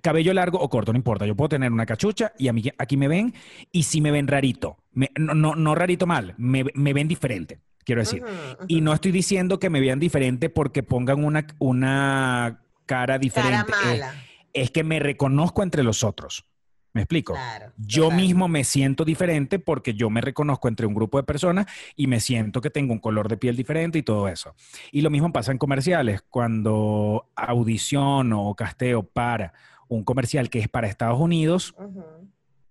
Cabello largo o corto, no importa. Yo puedo tener una cachucha y a mí, aquí me ven y sí me ven rarito. Me- no, no, no rarito mal, me, me ven diferente, quiero decir. Y no estoy diciendo que me vean diferente porque pongan una, una cara Cara diferente. Es, mala. Es que me reconozco entre los otros. ¿Me explico? Claro. Yo total. mismo me siento diferente porque yo me reconozco entre un grupo de personas y me siento que tengo un color de piel diferente y todo eso. Y lo mismo pasa en comerciales. Cuando audiciono o casteo para un comercial que es para Estados Unidos,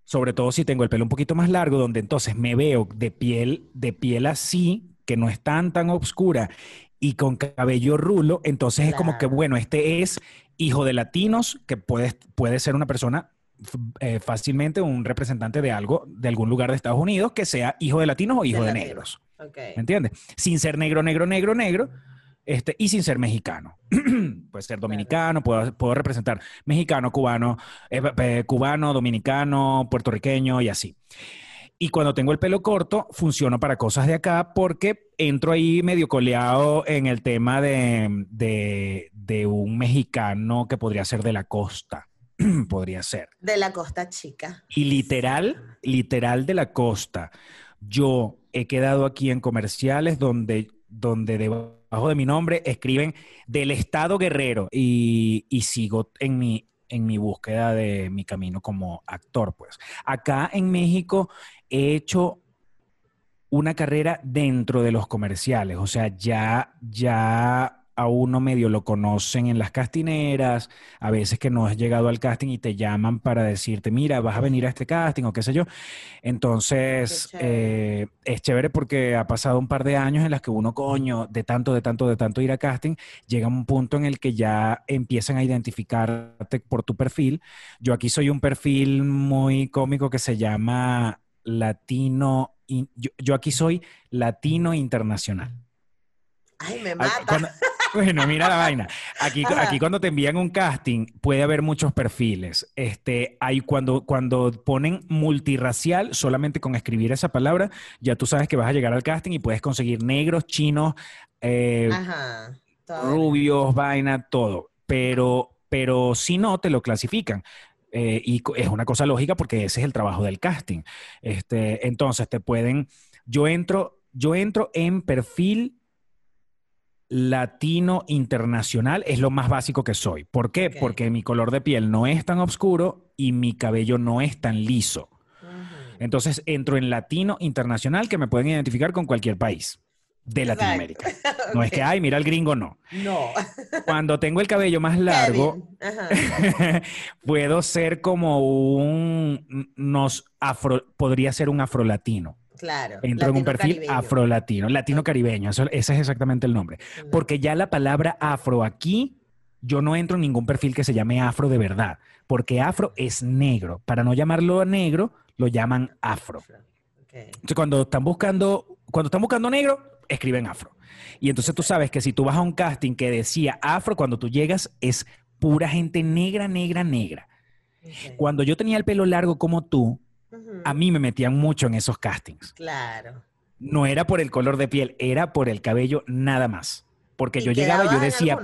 sobre todo si tengo el pelo un poquito más largo, donde entonces me veo de piel, de piel así, que no es tan tan oscura y con cabello rulo, entonces es como que, bueno, este es hijo de latinos, que puede, puede ser una persona eh, fácilmente un representante de algo, de algún lugar de Estados Unidos, que sea hijo de latinos o hijo de, negros. Ok. ¿Me entiendes? Sin ser negro, negro, negro, negro, este, y sin ser mexicano. Puede ser dominicano, puedo, puedo representar mexicano, cubano, eh, eh, cubano, dominicano, puertorriqueño y así. Y cuando tengo el pelo corto, funciono para cosas de acá porque entro ahí medio coleado en el tema de, de, de un mexicano que podría ser de la costa. podría ser. De la Costa Chica. Y literal, literal de la costa. Yo he quedado aquí en comerciales donde, donde debajo de mi nombre escriben del Estado Guerrero y, y sigo en mi, en mi búsqueda de mi camino como actor, pues. Acá en México he hecho una carrera dentro de los comerciales, o sea, ya, ya a uno medio lo conocen en las castineras, a veces que no has llegado al casting y te llaman para decirte, mira, vas a venir a este casting o qué sé yo. Entonces, chévere. eh, es chévere porque ha pasado un par de años en las que uno, coño, de tanto, de tanto, de tanto ir a casting, llega un punto en el que ya empiezan a identificarte por tu perfil. Yo aquí soy un perfil muy cómico que se llama latino, in- yo, yo aquí soy latino internacional. Ay, me mata. cuando- bueno, mira la vaina. Aquí, Ajá. aquí cuando te envían un casting puede haber muchos perfiles. Este, hay cuando, cuando ponen multirracial, solamente con escribir esa palabra, ya tú sabes que vas a llegar al casting y puedes conseguir negros, chinos, eh, Ajá. rubios, vaina, todo. Pero, pero si no, te lo clasifican. Eh, y es una cosa lógica porque ese es el trabajo del casting. Este, entonces te pueden, yo entro, yo entro en perfil latino internacional, es lo más básico que soy. ¿Por qué? Porque mi color de piel no es tan oscuro y mi cabello no es tan liso. Entonces entro en latino internacional que me pueden identificar con cualquier país. de Exacto. Latinoamérica. No es que, ay, mira el gringo, no. No. Cuando tengo el cabello más largo, puedo ser como un, nos afro, podría ser un afrolatino. Claro. Entro en un perfil afrolatino, latino-caribeño, ese es exactamente el nombre. Porque ya la palabra afro aquí, yo no entro en ningún perfil que se llame afro de verdad, porque afro es negro. Para no llamarlo negro, lo llaman afro. Entonces, cuando están buscando, cuando están buscando negro, escriben afro. Y entonces tú sabes que si tú vas a un casting que decía afro, cuando tú llegas es pura gente negra, negra, negra. Cuando yo tenía el pelo largo como tú, A mí me metían mucho en esos castings. Claro. No era por el color de piel, era por el cabello nada más. Porque ¿Y yo llegaba y yo decía,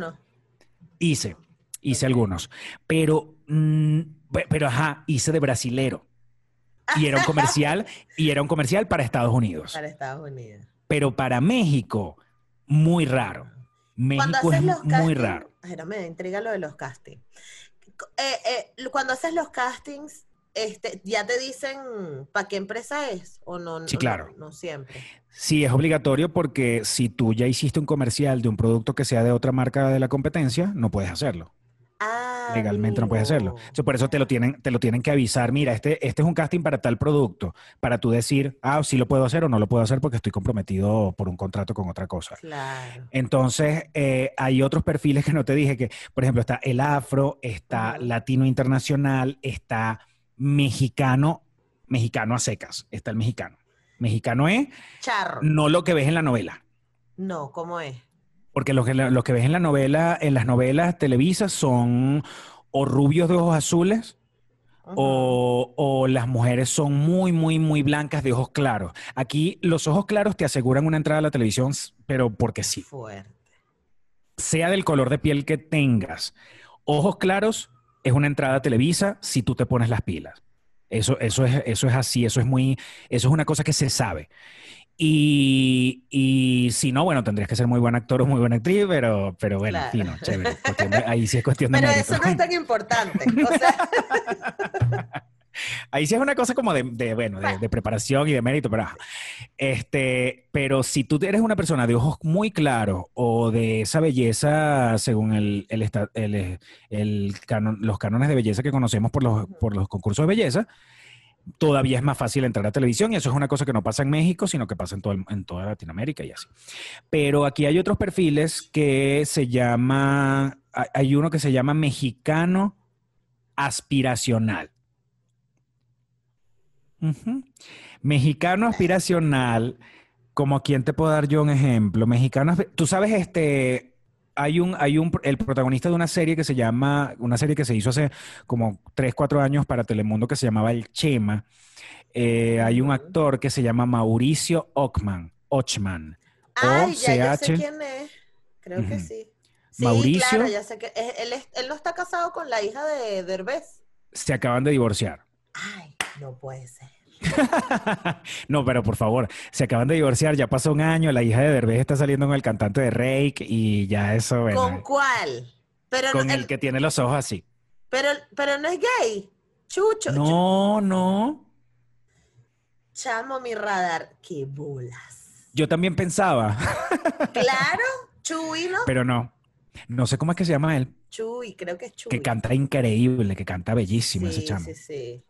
hice, hice algunos, pero, mm, pe- pero ajá, hice de brasilero. Y era un comercial, y era un comercial para Estados Unidos. Para Estados Unidos. Pero para México, muy raro. México es muy raro. Me intriga lo de los castings. Eh, eh, cuando haces los castings, este, ¿ya te dicen para qué empresa es? ¿O no? Sí, claro. No, siempre. Sí, es obligatorio porque si tú ya hiciste un comercial de un producto que sea de otra marca de la competencia, no puedes hacerlo. Ah, Legalmente no puedes hacerlo. Entonces, por eso te lo tienen, te lo tienen que avisar. Mira, este, este es un casting para tal producto, para tú decir, ah, sí lo puedo hacer o no lo puedo hacer porque estoy comprometido por un contrato con otra cosa. Claro. Entonces, eh, hay otros perfiles que no te dije que, por ejemplo, está el afro, está latino internacional, está mexicano, mexicano a secas, está el mexicano. Mexicano es Charro. no lo que ves en la novela, No, ¿cómo es? porque lo que, lo que ves en la novela, en las novelas televisas son o rubios de ojos azules o, o las mujeres son muy, muy, muy blancas de ojos claros. Aquí los ojos claros te aseguran una entrada a la televisión, pero porque sí. Fuerte. sea del color de piel que tengas. Ojos claros es una entrada a Televisa si tú te pones las pilas. Eso, eso, es, eso es así, eso es muy, eso es una cosa que se sabe. Y, y si no, bueno, tendrías que ser muy buen actor o muy buena actriz, pero, pero bueno, Claro. fino, chévere. Ahí sí es cuestión de Pero mérito. eso no es tan importante. O sea, Ahí sí es una cosa como de, de, bueno, de, de preparación y de mérito, pero, este, pero si tú eres una persona de ojos muy claros o de esa belleza según el, el el- el canon- los cánones de belleza que conocemos por los, por los concursos de belleza, todavía es más fácil entrar a televisión y eso es una cosa que no pasa en México, sino que pasa en, todo el- en toda Latinoamérica y así. Pero aquí hay otros perfiles que se llama, hay uno que se llama mexicano aspiracional. Mexicano aspiracional, como a quién te puedo dar yo un ejemplo. Mexicano, tú sabes, este, hay un, hay un, el protagonista de una serie que se llama, una serie que se hizo hace como 3, 4 años para Telemundo que se llamaba El Chema. Eh, hay un actor que se llama Mauricio Ochman. Ochman. ay, ya, ya sé quién es. Creo que sí. Sí, Mauricio. claro, ya sé que es- él, es- él no está casado con la hija de Derbez. Se acaban de divorciar. Ay, no puede ser. no, pero por favor, se acaban de divorciar, ya pasó un año, la hija de Derbez está saliendo con el cantante de Rake y ya eso, bueno, ¿Con cuál? Pero, con no, el que tiene los ojos así. pero, pero no es gay. Chucho. chu- No, no. chamo mi radar. ¡Qué bolas! Yo también pensaba, Claro, Chuy, ¿no? pero no. No sé cómo es que se llama él, Chuy, creo que es Chuy. que canta increíble, que canta bellísimo ese Sí, chamo. sí, sí.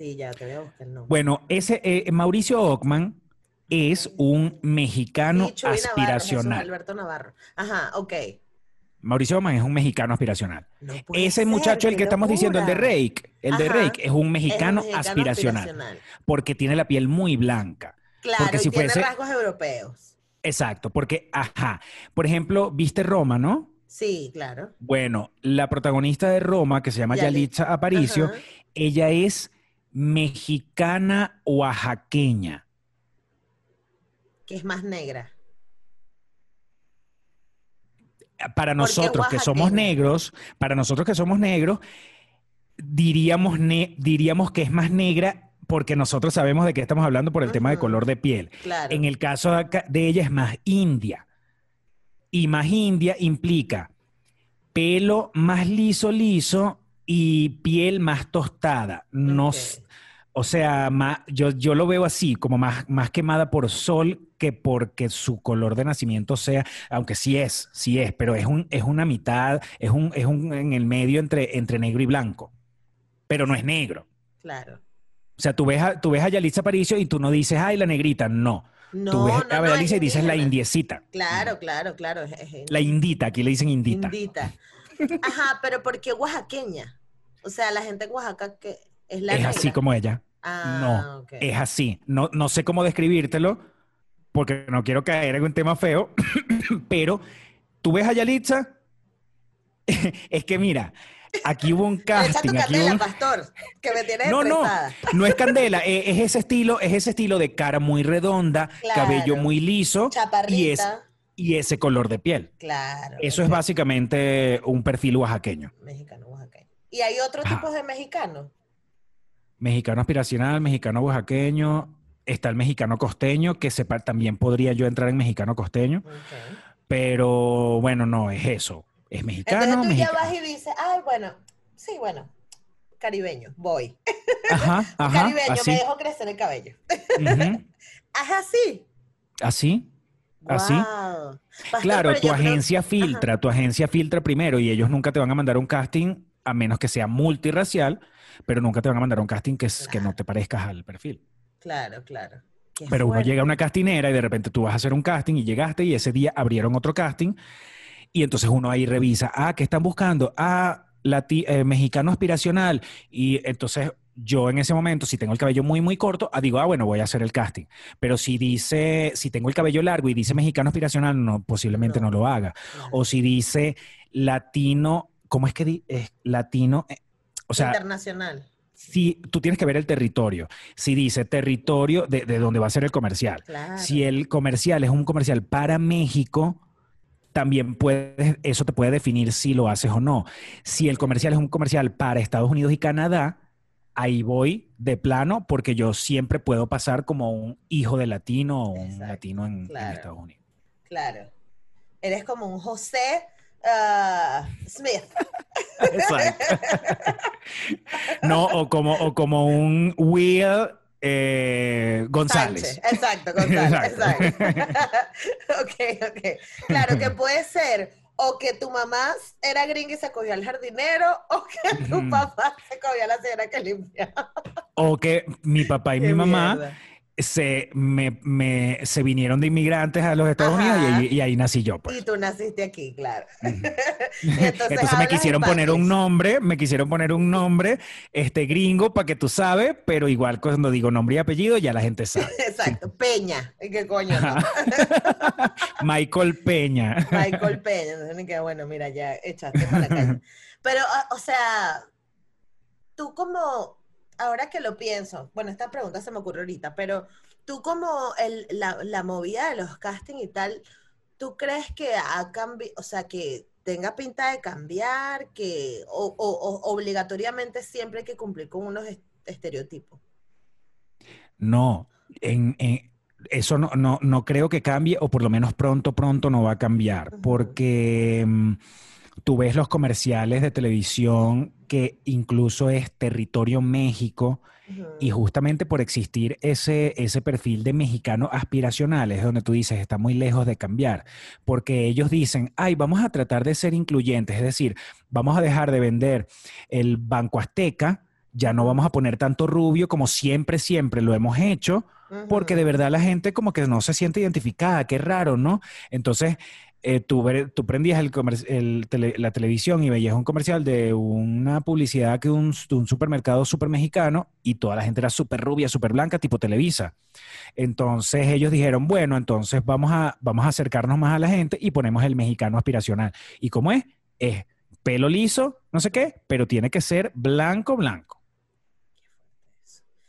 Sí, ya te voy a buscar el nombre. Bueno, ese eh, Mauricio Ockman es un mexicano Sí, Chuy Navarro, Jesús aspiracional. Alberto Navarro. Ajá, ok. Mauricio Ockman es un mexicano aspiracional. No Ese ser, muchacho, el que estamos diciendo, el de. Rake, el de. Rake es un Es un mexicano, aspiracional, porque tiene la piel muy blanca. Claro, Porque y si tiene fuese- rasgos europeos. Exacto, porque, ajá, por ejemplo, viste Roma, ¿no? Sí, claro. Bueno, la protagonista de Roma, que se llama Yalitza. Yalitza Aparicio, Ajá. ella es mexicana oaxaqueña. Que es más negra. Para nosotros que somos negros, para nosotros que somos negros, diríamos, ne- diríamos que es más negra porque nosotros sabemos de qué estamos hablando por el tema de color de piel. Claro. En el caso de ella es más india. Y más india implica pelo más liso, liso y piel más tostada. No, O sea, ma- yo, yo lo veo así, como más, más quemada por sol que porque su color de nacimiento sea, aunque sí es, sí es, pero es, un, es una mitad, es un, es un en el medio entre, entre negro y blanco, pero no es negro. Claro. O sea, tú ves a, tú ves a Yalitza Aparicio y tú no dices, ay, la negrita, no. No, tú ves no, a no, Yalitza y dices la indiecita. Claro, claro, claro. La indita, aquí le dicen indita. indita. Ajá, pero ¿por qué oaxaqueña? O sea, la gente en Oaxaca que es la Es negra. así como ella. Ah, no, es así. No, no sé cómo describírtelo, porque no quiero caer en un tema feo, pero tú ves a Yalitza, es que mira, aquí hubo un casting, aquí hubo candela, un- pastor, que me tienes No, no, estresada. no es candela, eh, es ese estilo, es ese estilo de cara muy redonda, Claro. cabello muy liso y, es, y ese color de piel. Claro. Eso es básicamente un perfil oaxaqueño. Mexicano. ¿Y hay otros tipos de mexicanos? Mexicano aspiracional, mexicano oaxaqueño, está el mexicano costeño, que sepa, también podría yo entrar en mexicano costeño, pero bueno, no es eso. Es mexicano, Entonces tú ya vas y dices, ay, bueno, sí, bueno, caribeño, voy. Ajá, ajá, caribeño, así. me dejo crecer el cabello. Ajá, así. Así. Así. Claro, tu creo- agencia filtra, tu agencia filtra primero y ellos nunca te van a mandar un casting a menos que sea multirracial, pero nunca te van a mandar un casting que, es- que no te parezcas al perfil. Claro, claro. Qué Pero uno llega a una castinera y de repente tú vas a hacer un casting y llegaste y ese día abrieron otro casting y entonces uno ahí revisa, ah, ¿qué están buscando? Ah, lati- eh, mexicano aspiracional. Y entonces yo en ese momento, si tengo el cabello muy, muy corto, ah, digo, ah, bueno, voy a hacer el casting. Pero si dice, si tengo el cabello largo y dice mexicano aspiracional, no, posiblemente no, No. lo haga. O si dice latino, ¿cómo es que di- es latino? Eh, O sea, Internacional. si tú tienes que ver el territorio. Si dice territorio de, de donde va a ser el comercial. Claro. Si el comercial es un comercial para México, también puedes, eso te puede definir si lo haces o no. Si el comercial es un comercial para Estados Unidos y Canadá, ahí voy de plano porque yo siempre puedo pasar como un hijo de latino o un Exacto, latino en. Estados Unidos. Claro. Eres como un José ah, Smith. Exacto. no, o como, o como un Will eh, González. Sánchez. Exacto, González. Exacto. Exacto. ok, ok. Claro que puede ser o que tu mamá era gringa y se cogió al jardinero, o que tu papá se cogió a la señora que limpiaba. O que mi papá y mi mamá mierda. Se, me, me- se vinieron de inmigrantes a los Estados Ajá. Unidos y, ahí- y ahí nací yo. Pues. Y tú naciste aquí, claro. Entonces, me quisieron poner un nombre, me quisieron poner un nombre este gringo para que tú sabes, pero igual cuando digo nombre y apellido ya la gente sabe. Exacto, Peña. ¿Y qué coño? no? Michael Peña. Michael Peña. Entonces bueno, mira, ya echaste para la calle. Pero, o sea, tú como, ahora que lo pienso, bueno, esta pregunta se me ocurre ahorita, pero tú como el, la, la movida de los castings y tal, ¿tú crees que ha cambiado, o sea, que tenga pinta de cambiar, que o, o- o obligatoriamente siempre hay que cumplir con unos est- estereotipos? No, en, en- eso no, no, no creo que cambie, o por lo menos pronto, pronto no va a cambiar, porque mm, tú ves los comerciales de televisión que incluso es territorio México, y justamente por existir ese, ese perfil de mexicano aspiracional es donde tú dices, está muy lejos de cambiar, porque ellos dicen, ay, vamos a tratar de ser incluyentes, es decir, vamos a dejar de vender el Banco Azteca, ya no vamos a poner tanto rubio como siempre, siempre lo hemos hecho, porque de verdad la gente como que no se siente identificada, qué raro, ¿no? Entonces, eh, tú, tú prendías el el tele- la televisión y veías un comercial de una publicidad que un, de un supermercado super mexicano y toda la gente era súper rubia, súper blanca, tipo Televisa. Entonces ellos dijeron, bueno, entonces vamos a, vamos a acercarnos más a la gente y ponemos el mexicano aspiracional. ¿Y cómo es? Es pelo liso, no sé qué, pero tiene que ser blanco, blanco.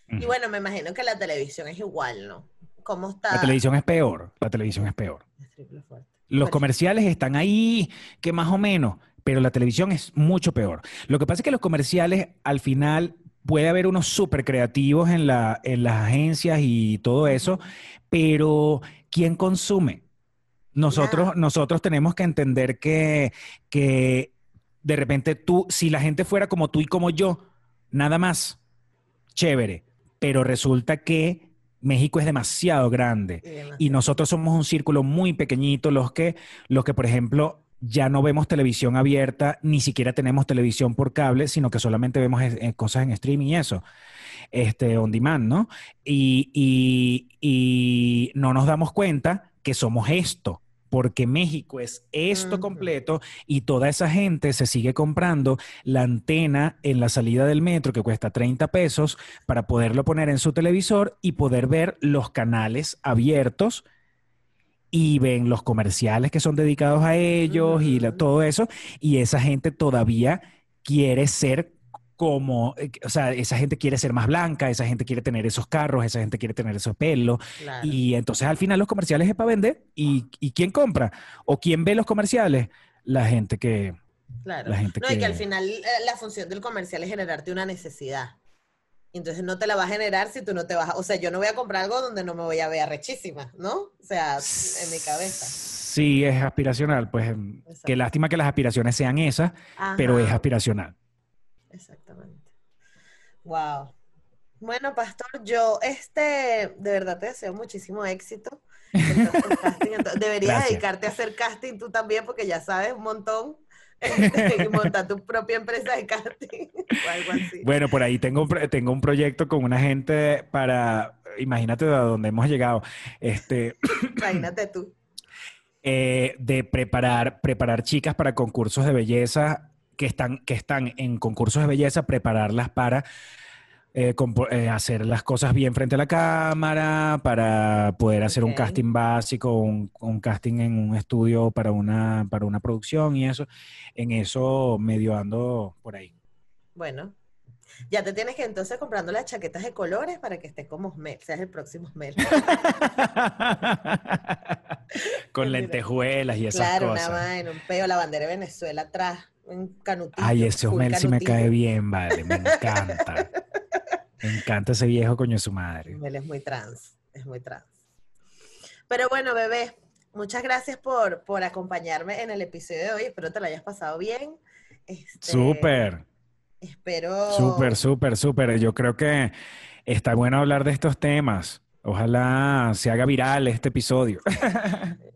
Y bueno, me imagino que la televisión es igual, ¿no? ¿Cómo está? La televisión es peor, la televisión es peor. Es triple fuerte. Los comerciales están ahí, que más o menos, pero la televisión es mucho peor. Lo que pasa es que los comerciales, al final, puede haber unos súper creativos en, la, en las agencias y todo eso, pero ¿quién consume? Nosotros, nosotros tenemos que entender que, que de repente tú, si la gente fuera como tú y como yo, nada más, chévere. pero resulta que México es demasiado grande Y nosotros somos un círculo muy pequeñito los que, los que por ejemplo, ya no vemos televisión abierta, ni siquiera tenemos televisión por cable, sino que solamente vemos eh, eh, cosas en streaming y eso, este, on demand, ¿no? Y, y- y no nos damos cuenta que somos esto, porque México es esto completo y toda esa gente se sigue comprando la antena en la salida del metro que cuesta 30 pesos para poderlo poner en su televisor y poder ver los canales abiertos y ven los comerciales que son dedicados a ellos y la- todo eso. Y esa gente todavía quiere ser como, eh, o sea, esa gente quiere ser más blanca, esa gente quiere tener esos carros, esa gente quiere tener esos pelos. Claro. Y entonces al final los comerciales es para vender. ¿Y, ¿Y quién compra? ¿O quién ve los comerciales? La gente que... Claro. La gente no, y que al final eh, la función del comercial es generarte una necesidad. Entonces no te la va a generar si tú no te vas a... O sea, yo no voy a comprar algo donde no me voy a ver rechísima, ¿no? O sea, en mi cabeza. Sí, es aspiracional. Pues em, Exacto. qué lástima que las aspiraciones sean esas, pero es aspiracional. Exactamente. Wow. Bueno, Pastor, yo este, de verdad te deseo muchísimo éxito. Entonces, Deberías Gracias. dedicarte a hacer casting tú también, porque ya sabes un montón. y montar tu propia empresa de casting o algo así. Bueno, por ahí tengo, tengo un proyecto con una gente para, imagínate a dónde hemos llegado, este, Imagínate tú. eh, de preparar, preparar chicas para concursos de belleza que están, que están en concursos de belleza, prepararlas para eh, eh, hacer las cosas bien frente a la cámara, para poder hacer un casting básico, un, un casting en un estudio para una, para una producción y eso. En eso medio ando por ahí. Bueno, ya te tienes que entonces comprando las chaquetas de colores para que estés como Osmel, seas el próximo Osmel. Con lentejuelas y esas Claro, cosas. nada más en un peo, la bandera de Venezuela atrás, un canutillo. Ay, ese Osmel sí me cae bien, vale, me encanta. Me encanta ese viejo coño de su madre. Él es muy trans, es muy trans. Pero bueno, bebé, muchas gracias por, por acompañarme en el episodio de hoy. Espero te lo hayas pasado bien. Este, Súper, Espero. súper, súper, súper. Yo creo que está bueno hablar de estos temas. Ojalá se haga viral este episodio.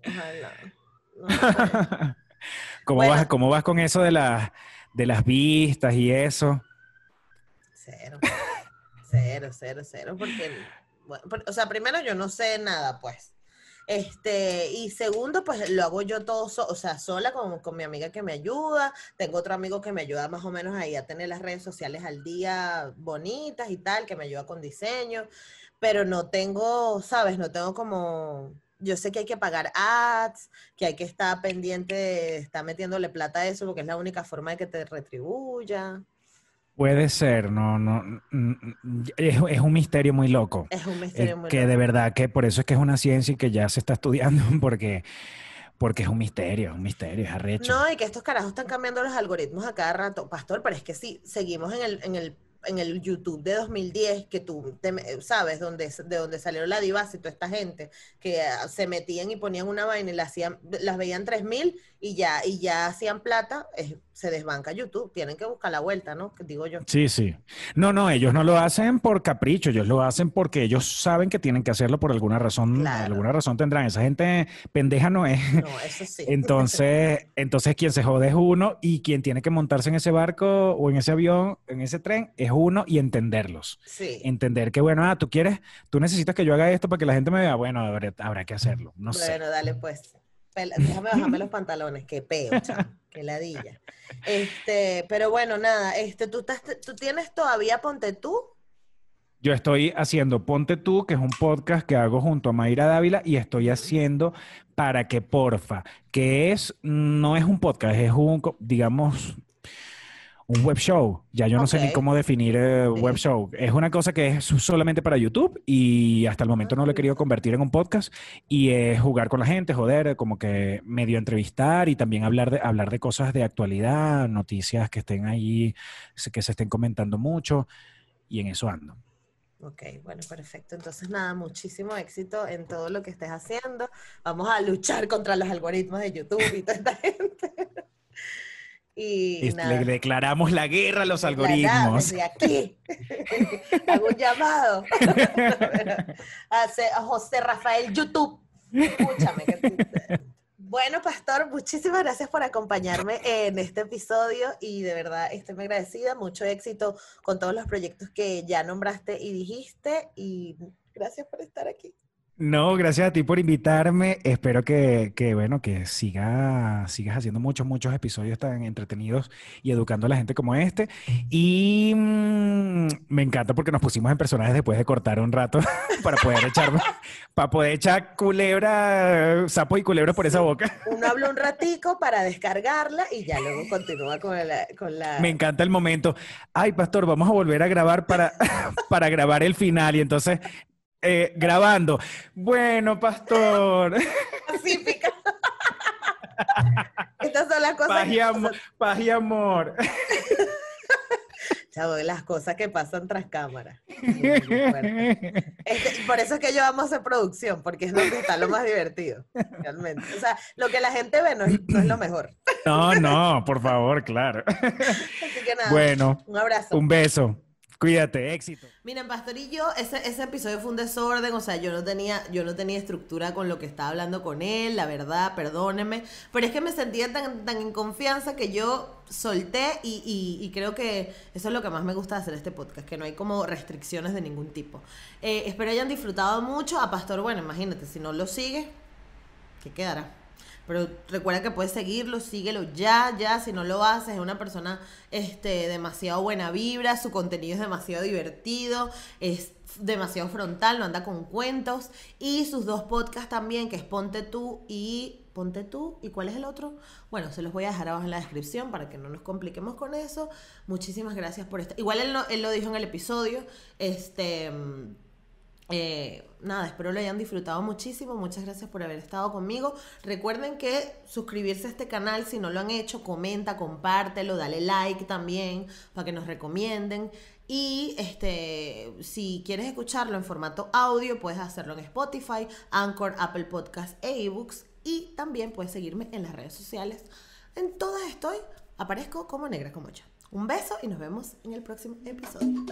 Ojalá. No. ¿Cómo, Bueno. vas, ¿Cómo vas con eso de, las de las vistas y eso? Cero. Cero, cero, cero. Porque, bueno, o sea, primero yo no sé nada, pues. Este, y segundo, pues lo hago yo todo, so- o sea, sola con, con mi amiga que me ayuda. Tengo otro amigo que me ayuda más o menos ahí a tener las redes sociales al día bonitas y tal, que me ayuda con diseño. Pero no tengo, ¿sabes? No tengo como. Yo sé que hay que pagar ads, que hay que estar pendiente de estar metiéndole plata a eso, porque es la única forma de que te retribuya. Puede ser, no, no, es, es un misterio muy loco. Es un Eh, misterio muy que loco. de verdad que por eso es que es una ciencia y que ya se está estudiando porque, porque es un misterio, es un misterio, es arrecho. No, y que estos carajos están cambiando los algoritmos a cada rato, Pastor, pero es que sí, seguimos en el, en el, en el YouTube de 2010, que tú te sabes, donde, de donde salió la divas y toda esta gente, que ah, se metían y ponían una vaina y la hacían, las veían 3000 y ya, y ya hacían plata, es- se desbanca YouTube, tienen que buscar la vuelta, ¿no? Que digo yo. Sí, sí. No, no, ellos no lo hacen por capricho, ellos lo hacen porque ellos saben que tienen que hacerlo por alguna razón, Claro. alguna razón tendrán. Esa gente pendeja no es. No, eso sí. Entonces, entonces quien se jode es uno y quien tiene que montarse en ese barco o en ese avión, en ese tren, es uno y entenderlos. Sí. Entender que, bueno, ah, tú quieres, tú necesitas que yo haga esto para que la gente me vea, bueno, habrá, habrá que hacerlo. No sé. Bueno, dale pues. Déjame bajarme los pantalones, qué peo, chamo, qué ladilla. Este, pero bueno, nada, este, tú estás, tú tienes todavía Ponte tú. Yo estoy haciendo Ponte tú, que es un podcast que hago junto a Mayra Dávila, y estoy haciendo Para que Porfa, que es, no es un podcast, es un, digamos, un web show. Ya yo no sé ni cómo definir eh, web show. Es una cosa que es solamente para YouTube y hasta el momento no lo he querido convertir en un podcast y es jugar con la gente, joder, como que medio entrevistar y también hablar de, hablar de cosas de actualidad, noticias que estén ahí, que se estén comentando mucho y en eso ando. Ok, bueno, perfecto. Entonces, nada, muchísimo éxito en todo lo que estés haciendo. Vamos a luchar contra los algoritmos de YouTube y toda esta gente. Y, nada. le declaramos la guerra a los algoritmos. Desde aquí. Hago un llamado. a, José Rafael YouTube. Escúchame. que Bueno, Pastor, muchísimas gracias por acompañarme en este episodio y de verdad estoy muy agradecida. Mucho éxito con todos los proyectos que ya nombraste y dijiste y gracias por estar aquí. No, gracias a ti por invitarme. Espero que, que, bueno, que siga, sigas haciendo muchos, muchos episodios tan entretenidos y educando a la gente como este. Y mm, me encanta porque nos pusimos en personajes después de cortar un rato para poder echar, para poder echar culebra, sapos y culebras por esa boca. Uno habla un ratico para descargarla y ya luego continúa con la... Con la... Me encanta el momento. Ay, pastor, vamos a volver a grabar para, para grabar el final. Y entonces, eh, grabando. Bueno, pastor. Pacífica. Estas son las cosas Paz y, paz y amor. Chavo, las cosas que pasan tras cámara. Este, por eso es que yo amo hacer producción, porque es donde está lo más divertido, realmente. O sea, lo que la gente ve no es, no es lo mejor. No, no, por favor, claro. Así que nada, Bueno, un abrazo. un beso. Cuídate, éxito. Miren, Pastor yo, ese, ese episodio fue un desorden, o sea, yo no tenía, yo no tenía estructura con lo que estaba hablando con él, la verdad, perdónenme, pero es que me sentía tan, tan en confianza que yo solté y, y- y creo que eso es lo que más me gusta de hacer este podcast, que no hay como restricciones de ningún tipo. Eh, espero hayan disfrutado mucho, a Pastor, bueno, imagínate, si no lo sigue, ¿qué quedará? Pero recuerda que puedes seguirlo, síguelo ya, ya, si no lo haces, es una persona este, demasiado buena vibra, su contenido es demasiado divertido, es demasiado frontal, no anda con cuentos, y sus dos podcasts también, que es Ponte tú y Ponte tú, ¿y cuál es el otro? Bueno, se los voy a dejar abajo en la descripción para que no nos compliquemos con eso. Muchísimas gracias por estar. Igual él, no- él lo dijo en el episodio, este... eh, nada, espero lo hayan disfrutado muchísimo. Muchas gracias por haber estado conmigo. Recuerden que suscribirse a este canal, si no lo han hecho, comenta, compártelo, dale like también para que nos recomienden. Y este, si quieres escucharlo en formato audio, puedes hacerlo en Spotify, Anchor, Apple Podcast e eBooks. Y también puedes seguirme en las redes sociales. En todas estoy, aparezco como negra como yo. Un beso y nos vemos en el próximo episodio.